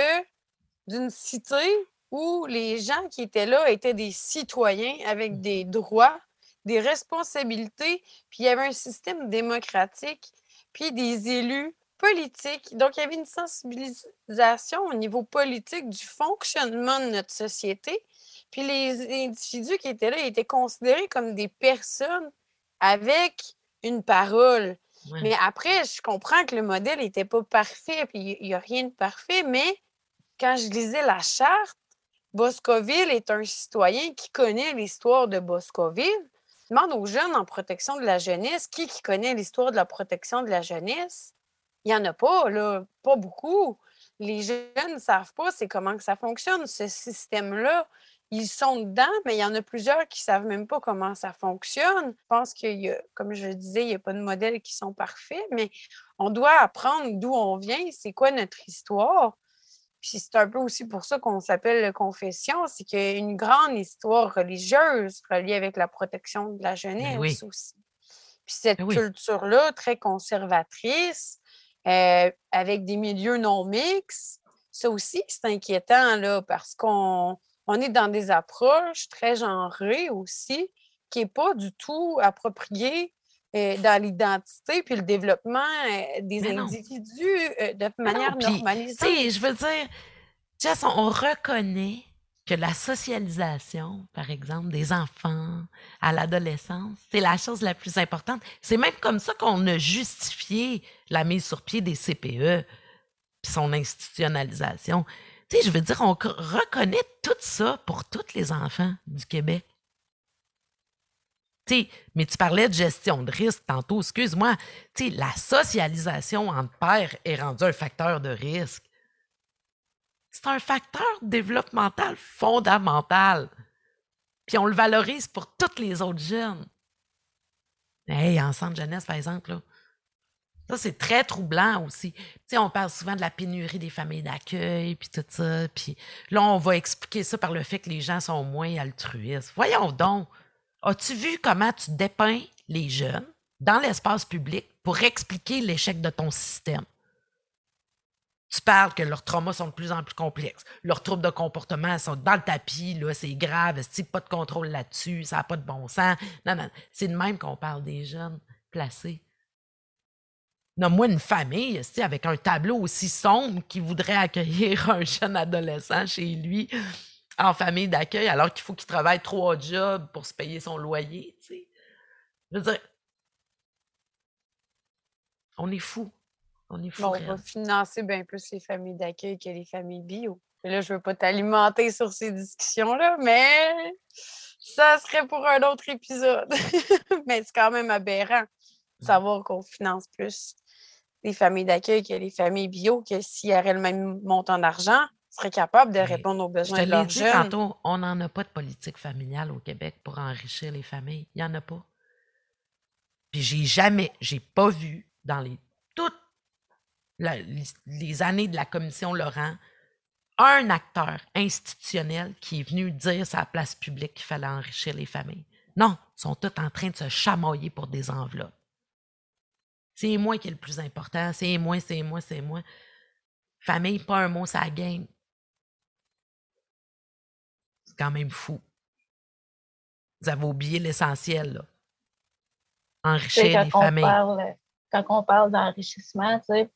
d'une cité où les gens qui étaient là étaient des citoyens avec mmh. des droits, des responsabilités, puis il y avait un système démocratique, puis des élus politique. Donc, il y avait une sensibilisation au niveau politique du fonctionnement de notre société. Puis les individus qui étaient là étaient considérés comme des personnes avec une parole. Mais après, je comprends que le modèle n'était pas parfait, puis il n'y a rien de parfait, mais quand je lisais la charte, Boscoville est un citoyen qui connaît l'histoire de Boscoville. Demande aux jeunes en protection de la jeunesse qui, qui connaît l'histoire de la protection de la jeunesse. Il n'y en a pas, là, pas beaucoup. Les jeunes ne savent pas c'est comment que ça fonctionne, ce système-là. Ils sont dedans, mais il y en a plusieurs qui ne savent même pas comment ça fonctionne. Je pense qu'il y a, comme je disais, il n'y a pas de modèles qui sont parfaits, mais on doit apprendre d'où on vient, c'est quoi notre histoire. Puis c'est un peu aussi pour ça qu'on s'appelle confession, c'est qu'il y a une grande histoire religieuse reliée avec la protection de la jeunesse aussi. Puis cette culture-là, très conservatrice, euh, avec des milieux non mixtes, ça aussi, c'est inquiétant, là, parce qu'on on est dans des approches très genrées aussi, qui n'est pas du tout appropriée euh, dans l'identité puis le développement euh, des individus de manière normalisée. Je veux dire, Jess, on reconnaît que la socialisation, par exemple, des enfants à l'adolescence, c'est la chose la plus importante. C'est même comme ça qu'on a justifié la mise sur pied des CPE puis son institutionnalisation. Tu sais, je veux dire, on reconnaît tout ça pour tous les enfants du Québec. Tu sais, mais tu parlais de gestion de risque tantôt, excuse-moi. La socialisation entre pères est rendue un facteur de risque c'est un facteur développemental fondamental. Puis on le valorise pour tous les autres jeunes. Hey, en centre jeunesse, par exemple, là. Ça, c'est très troublant aussi. Tu sais, on parle souvent de la pénurie des familles d'accueil, puis tout ça. Puis là, on va expliquer ça par le fait que les gens sont moins altruistes. Voyons donc. As-tu vu comment tu dépeins les jeunes dans l'espace public pour expliquer l'échec de ton système? Tu parles que leurs traumas sont de plus en plus complexes. Leurs troubles de comportement sont dans le tapis, là, c'est grave, c'est pas de contrôle là-dessus, ça n'a pas de bon sens? Non, non, c'est de même qu'on parle des jeunes placés. Non, moi, une famille, avec un tableau aussi sombre qui voudrait accueillir un jeune adolescent chez lui en famille d'accueil alors qu'il faut qu'il travaille trois jobs pour se payer son loyer, tu sais? Je veux dire, on est fou. On est on va financer bien plus les familles d'accueil que les familles bio. Et là, je ne veux pas t'alimenter sur ces discussions-là, mais ça serait pour un autre épisode. mais c'est quand même aberrant de mmh. savoir qu'on finance plus les familles d'accueil que les familles bio, que s'il y aurait le même montant d'argent, serait capable de répondre aux besoins de leurs jeunes. tantôt, on n'en a pas de politique familiale au Québec pour enrichir les familles. Il n'y en a pas. Puis j'ai jamais, j'ai pas vu dans les les années de la commission Laurent, un acteur institutionnel qui est venu dire à la place publique qu'il fallait enrichir les familles. Non, ils sont tous en train de se chamoyer pour des enveloppes. C'est moi qui est le plus important, c'est moi, c'est moi, c'est moi. Famille, pas un mot, ça gagne. C'est quand même fou. Vous avez oublié l'essentiel, là. Enrichir les familles. quand on parle d'enrichissement, tu sais,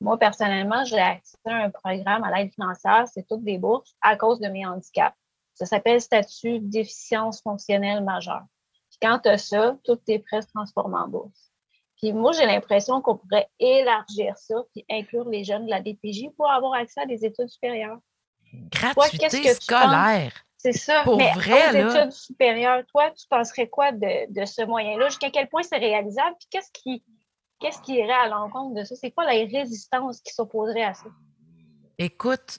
moi, personnellement, j'ai accès à un programme à l'aide financière, c'est toutes des bourses à cause de mes handicaps. Ça s'appelle statut déficience fonctionnelle majeure. Puis quand tu as ça, tous tes prêts se transforment en bourse. Puis moi, j'ai l'impression qu'on pourrait élargir ça puis inclure les jeunes de la DPJ pour avoir accès à des études supérieures. Gratuité scolaire. C'est ça. Pour Mais vrai, aux là. études supérieures, toi, tu penserais quoi de, de ce moyen-là? Jusqu'à quel point c'est réalisable? Puis qu'est-ce qui, qu'est-ce qui irait à l'encontre de ça? C'est quoi la résistance qui s'opposerait à ça? Écoute,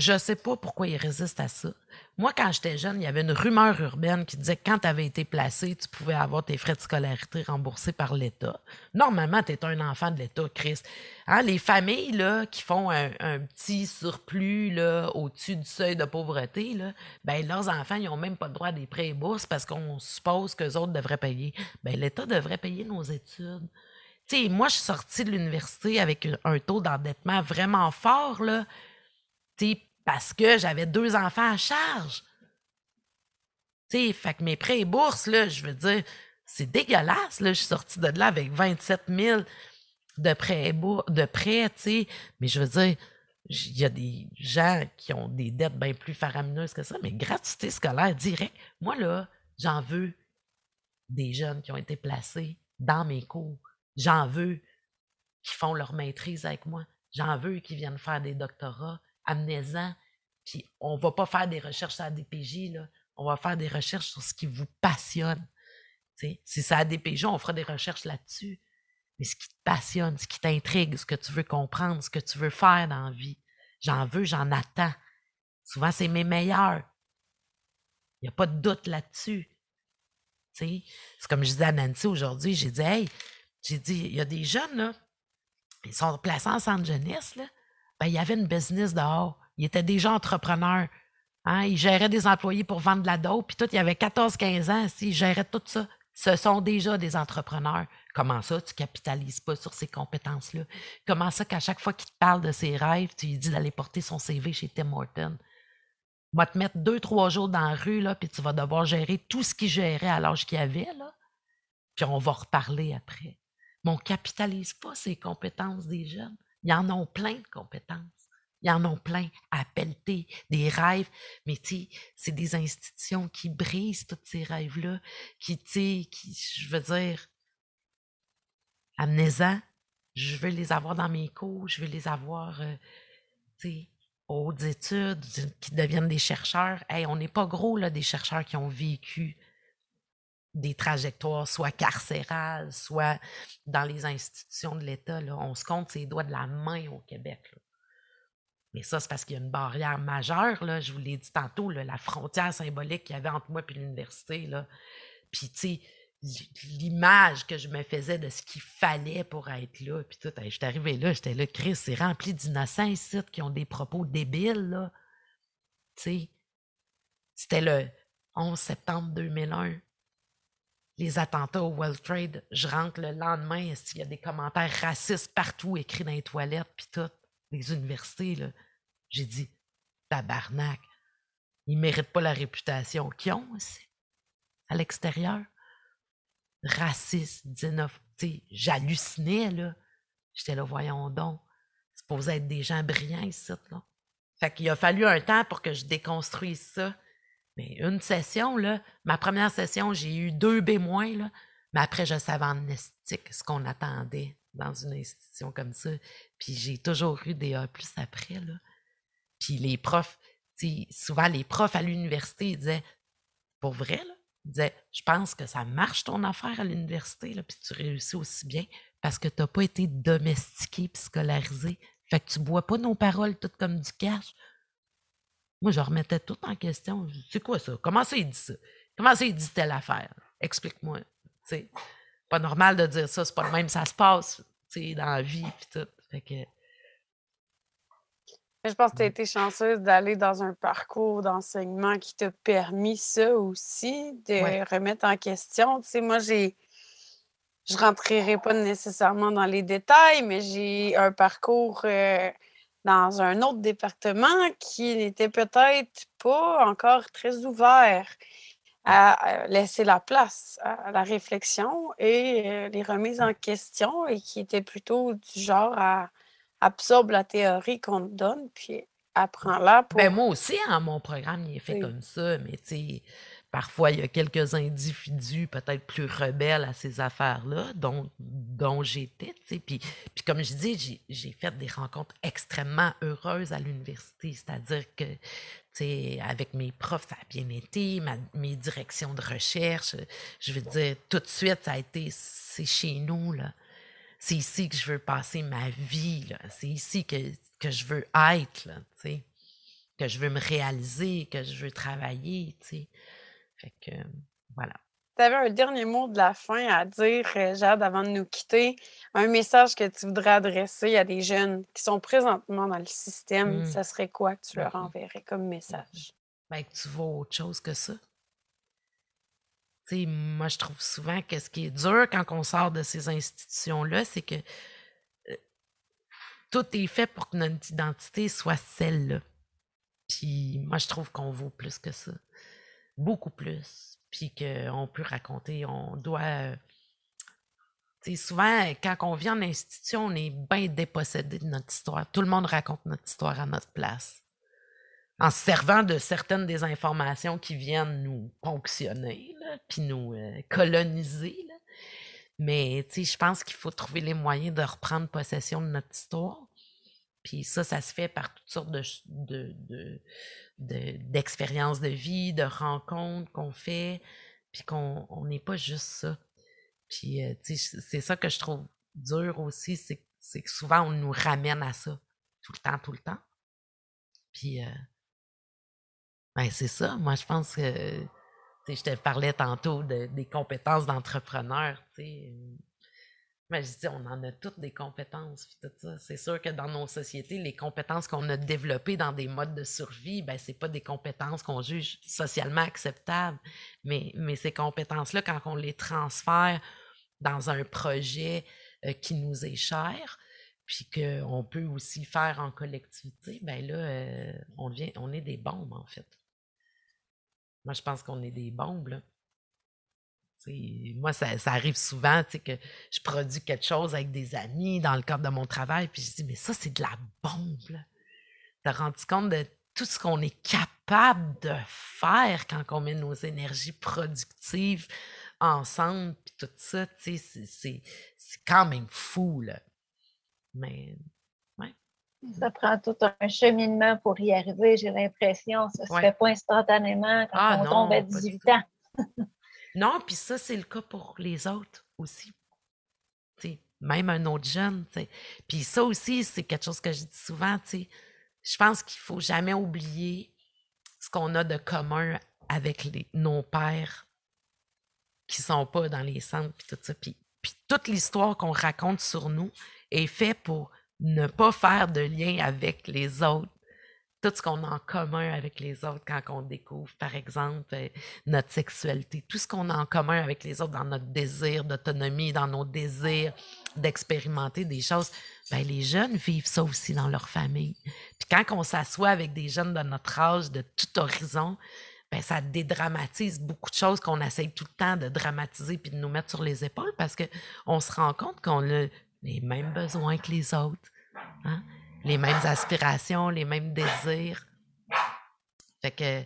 je sais pas pourquoi ils résistent à ça. Moi, quand j'étais jeune, il y avait une rumeur urbaine qui disait que quand tu avais été placé, tu pouvais avoir tes frais de scolarité remboursés par l'État. Normalement, tu es un enfant de l'État, Chris. Hein, les familles là, qui font un, petit surplus au-dessus du seuil de pauvreté, là, ben, leurs enfants, n'ont même pas le droit à des prêts et bourses parce qu'on suppose qu'eux autres devraient payer. Ben, L'État devrait payer nos études. Moi, je suis sortie de l'université avec un- taux d'endettement vraiment fort, là. Parce que j'avais deux enfants à charge. Fait que mes prêts et bourses, là, je veux dire, c'est dégueulasse, là. Je suis sortie de là avec 27 000 de prêts, de. Mais je veux dire, il y a des gens qui ont des dettes bien plus faramineuses que ça, mais gratuité scolaire direct. Moi, là, j'en veux des jeunes qui ont été placés dans mes cours. J'en veux qui font leur maîtrise avec moi. J'en veux qui viennent faire des doctorats. Amenez-en. Puis on va pas faire des recherches à la DPJ, là. On va faire des recherches sur ce qui vous passionne. Si c'est à DPJ, on fera des recherches là-dessus. Mais ce qui te passionne, ce qui t'intrigue, ce que tu veux comprendre, ce que tu veux faire dans la vie. J'en veux, j'en attends. Souvent, c'est mes meilleurs. Il n'y a pas de doute là-dessus. C'est comme je disais à Nancy aujourd'hui, j'ai dit, hey, j'ai dit, il y a des jeunes, là, ils sont placés en centre jeunesse, là. Ben, il y avait une business dehors. Ils étaient déjà entrepreneurs. Hein? Ils géraient des employés pour vendre de la dope, puis tout, il y avait 14-15 ans, ils géraient tout ça. Ce sont déjà des entrepreneurs. Comment ça, tu capitalises pas sur ces compétences-là? Comment ça qu'à chaque fois qu'il te parle de ses rêves, tu lui dis d'aller porter son CV chez Tim Horton? Va te mettre deux, trois jours dans la rue, là, puis tu vas devoir gérer tout ce qu'il gérait à l'âge qu'il avait, là. Puis on va reparler après. Mais on ne capitalise pas ces compétences des jeunes. Ils en ont plein de compétences. Ils en ont plein à pelleter, des rêves. Mais c'est des institutions qui brisent tous ces rêves-là, qui, tu qui, je veux dire, amenez-en. Je veux les avoir dans mes cours, je veux les avoir, euh, aux études, qui deviennent des chercheurs. Hey, on n'est pas gros, des chercheurs qui ont vécu des trajectoires soit carcérales, soit dans les institutions de l'État. On se compte ses doigts de la main au Québec. Mais ça, c'est parce qu'il y a une barrière majeure. Là. Je vous l'ai dit tantôt, la frontière symbolique qu'il y avait entre moi et l'université. Puis, tu sais, l'image que je me faisais de ce qu'il fallait pour être là. Puis tout, je suis arrivé là, j'étais là, Chris, c'est rempli d'innocents ici qui ont des propos débiles. Tu sais, c'était le 11 septembre 2001 les attentats au World Trade, je rentre le lendemain, qu'il y a des commentaires racistes partout écrits dans les toilettes, puis tout, les universités. J'ai dit, tabarnak, ils méritent pas la réputation qu'ils ont aussi, à l'extérieur. Raciste, sais, j'hallucinais, là. J'étais là, voyons donc, supposé être des gens brillants ici, là. Fait qu'il a fallu un temps pour que je déconstruise ça. Une session, là, ma première session, j'ai eu deux B-, là, mais après, je savais en estique ce qu'on attendait dans une institution comme ça. Puis j'ai toujours eu des A après, là. Puis les profs, souvent les profs à l'université, ils disaient, pour vrai, là, ils disaient, je pense que ça marche ton affaire à l'université, là, puis tu réussis aussi bien parce que tu n'as pas été domestiqué puis scolarisé. Fait que tu bois pas nos paroles toutes comme du cash. Moi, je remettais tout en question. C'est quoi ça? Comment ça, il dit ça? Comment ça, il dit telle affaire? Explique-moi. Sais, pas normal de dire ça, c'est pas le même, ça se passe, dans la vie, puis tout. Fait que, Je pense que tu as été chanceuse d'aller dans un parcours d'enseignement qui t'a permis ça aussi, de Ouais. remettre en question. Tu sais, moi, j'ai. Je rentrerai pas nécessairement dans les détails, mais j'ai un parcours euh, dans un autre département qui n'était peut-être pas encore très ouvert à laisser la place à la réflexion et euh, les remises en question et qui était plutôt du genre à absorbe la théorie qu'on te donne, puis apprends-la pour. ben moi aussi, hein, mon programme, il est fait Oui. comme ça, mais tu sais, parfois, il y a quelques individus peut-être plus rebelles à ces affaires-là, dont, dont j'étais. Puis, puis comme je dis, j'ai fait des rencontres extrêmement heureuses à l'université. C'est-à-dire que avec mes profs, ça a bien été, mes directions de recherche. Je veux dire, tout de suite, ça a été, c'est chez nous, là. C'est ici que je veux passer ma vie. C'est ici que, que je veux être, là, que je veux me réaliser, que je veux travailler, tu Fait que, voilà. Tu avais un dernier mot de la fin à dire, euh, Jade, avant de nous quitter, un message que tu voudrais adresser à des jeunes qui sont présentement dans le système, mmh. ça serait quoi que tu leur enverrais comme message? Ben, que tu vois autre chose que ça. sais, moi, je trouve souvent que ce qui est dur quand on sort de ces institutions-là, c'est que euh, tout est fait pour que notre identité soit celle-là. Puis moi, je trouve qu'on vaut plus que ça. Beaucoup plus puis qu'on peut raconter, on doit. souvent, quand on vient en institution, on est bien dépossédé de notre histoire. Tout le monde raconte notre histoire à notre place. En se servant de certaines des informations qui viennent nous ponctionner, puis nous euh, coloniser. Là. Mais je pense qu'il faut trouver les moyens de reprendre possession de notre histoire. Puis ça, ça se fait par toutes sortes de, de, d'expériences de, vie, de rencontres qu'on fait, puis qu'on n'est pas juste ça. Puis, euh, c'est ça que je trouve dur aussi, c'est que souvent on nous ramène à ça, tout le temps, tout le temps. Puis, euh, ben c'est ça. Moi, je pense que, je te parlais tantôt des compétences d'entrepreneur, tu sais mais je dis, on en a toutes des compétences. C'est sûr que dans nos sociétés, les compétences qu'on a développées dans des modes de survie, ben, c'est pas des compétences qu'on juge socialement acceptables. Mais, mais ces compétences-là, quand on les transfère dans un projet euh, qui nous est cher, puis qu'on peut aussi faire en collectivité, ben là, euh, on, on est des bombes, en fait. Moi, je pense qu'on est des bombes, là moi, ça, arrive souvent que je produis quelque chose avec des amis dans le cadre de mon travail, puis je dis, mais ça, c'est de la bombe. Tu as rendu compte de tout ce qu'on est capable de faire quand on met nos énergies productives ensemble, puis tout ça, c'est quand même fou. Là. Mais, ouais. Ça prend tout un cheminement pour y arriver, j'ai l'impression. Ça ne se fait pas instantanément quand ah on tombe à 18 ans. Non, puis ça, c'est le cas pour les autres aussi. même un autre jeune. Puis ça aussi, c'est quelque chose que je dis souvent. Je pense qu'il ne faut jamais oublier ce qu'on a de commun avec nos pères qui ne sont pas dans les centres, puis tout ça. Puis toute l'histoire qu'on raconte sur nous est faite pour ne pas faire de lien avec les autres tout ce qu'on a en commun avec les autres quand on découvre, par exemple, euh, notre sexualité, tout ce qu'on a en commun avec les autres dans notre désir d'autonomie, dans nos désirs d'expérimenter des choses, ben, les jeunes vivent ça aussi dans leur famille. Puis quand on s'assoit avec des jeunes de notre âge, de tout horizon, ben, ça dédramatise beaucoup de choses qu'on essaye tout le temps de dramatiser puis de nous mettre sur les épaules parce qu'on se rend compte qu'on a les mêmes besoins que les autres. Hein? Les mêmes aspirations, les mêmes désirs. Fait que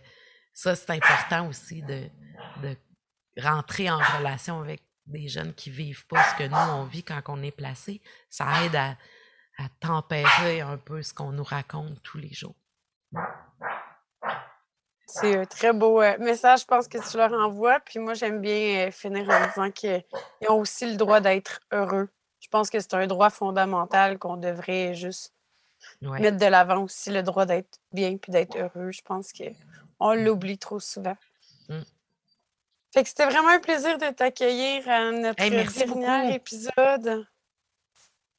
ça, c'est important aussi de, rentrer en relation avec des jeunes qui vivent pas ce que nous, on vit quand on est placé. Ça aide à, tempérer un peu ce qu'on nous raconte tous les jours. C'est un très beau euh, message, je pense, que tu leur envoies. Puis moi, j'aime bien euh, finir en disant qu'ils ont aussi le droit d'être heureux. Je pense que c'est un droit fondamental qu'on devrait juste mettre de l'avant aussi le droit d'être bien puis d'être heureux. Je pense qu'on mmh. l'oublie trop souvent. Fait que c'était vraiment un plaisir de t'accueillir à notre dernier épisode.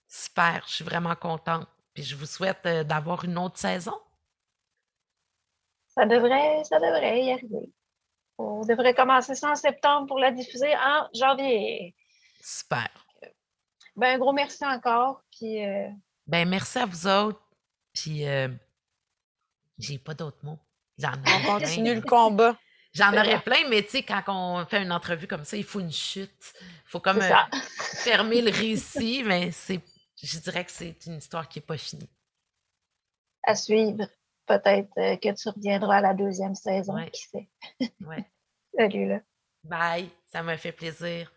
Super, je suis vraiment contente. Puis je vous souhaite euh, d'avoir une autre saison. Ça devrait, ça devrait y arriver. On devrait commencer ça en septembre pour la diffuser en janvier. Super. Ben, un gros merci encore. Puis euh, ben, merci à vous autres. Puis, euh, j'ai pas d'autres mots. on continue le combat. J'en aurais plein, mais tu sais, quand on fait une entrevue comme ça, il faut une chute. Il faut comme euh, fermer le récit, mais c'est, je dirais que c'est une histoire qui n'est pas finie. À suivre. Peut-être euh, que tu reviendras à la deuxième saison, qui sait. ouais. Salut, là. Bye, ça m'a fait plaisir.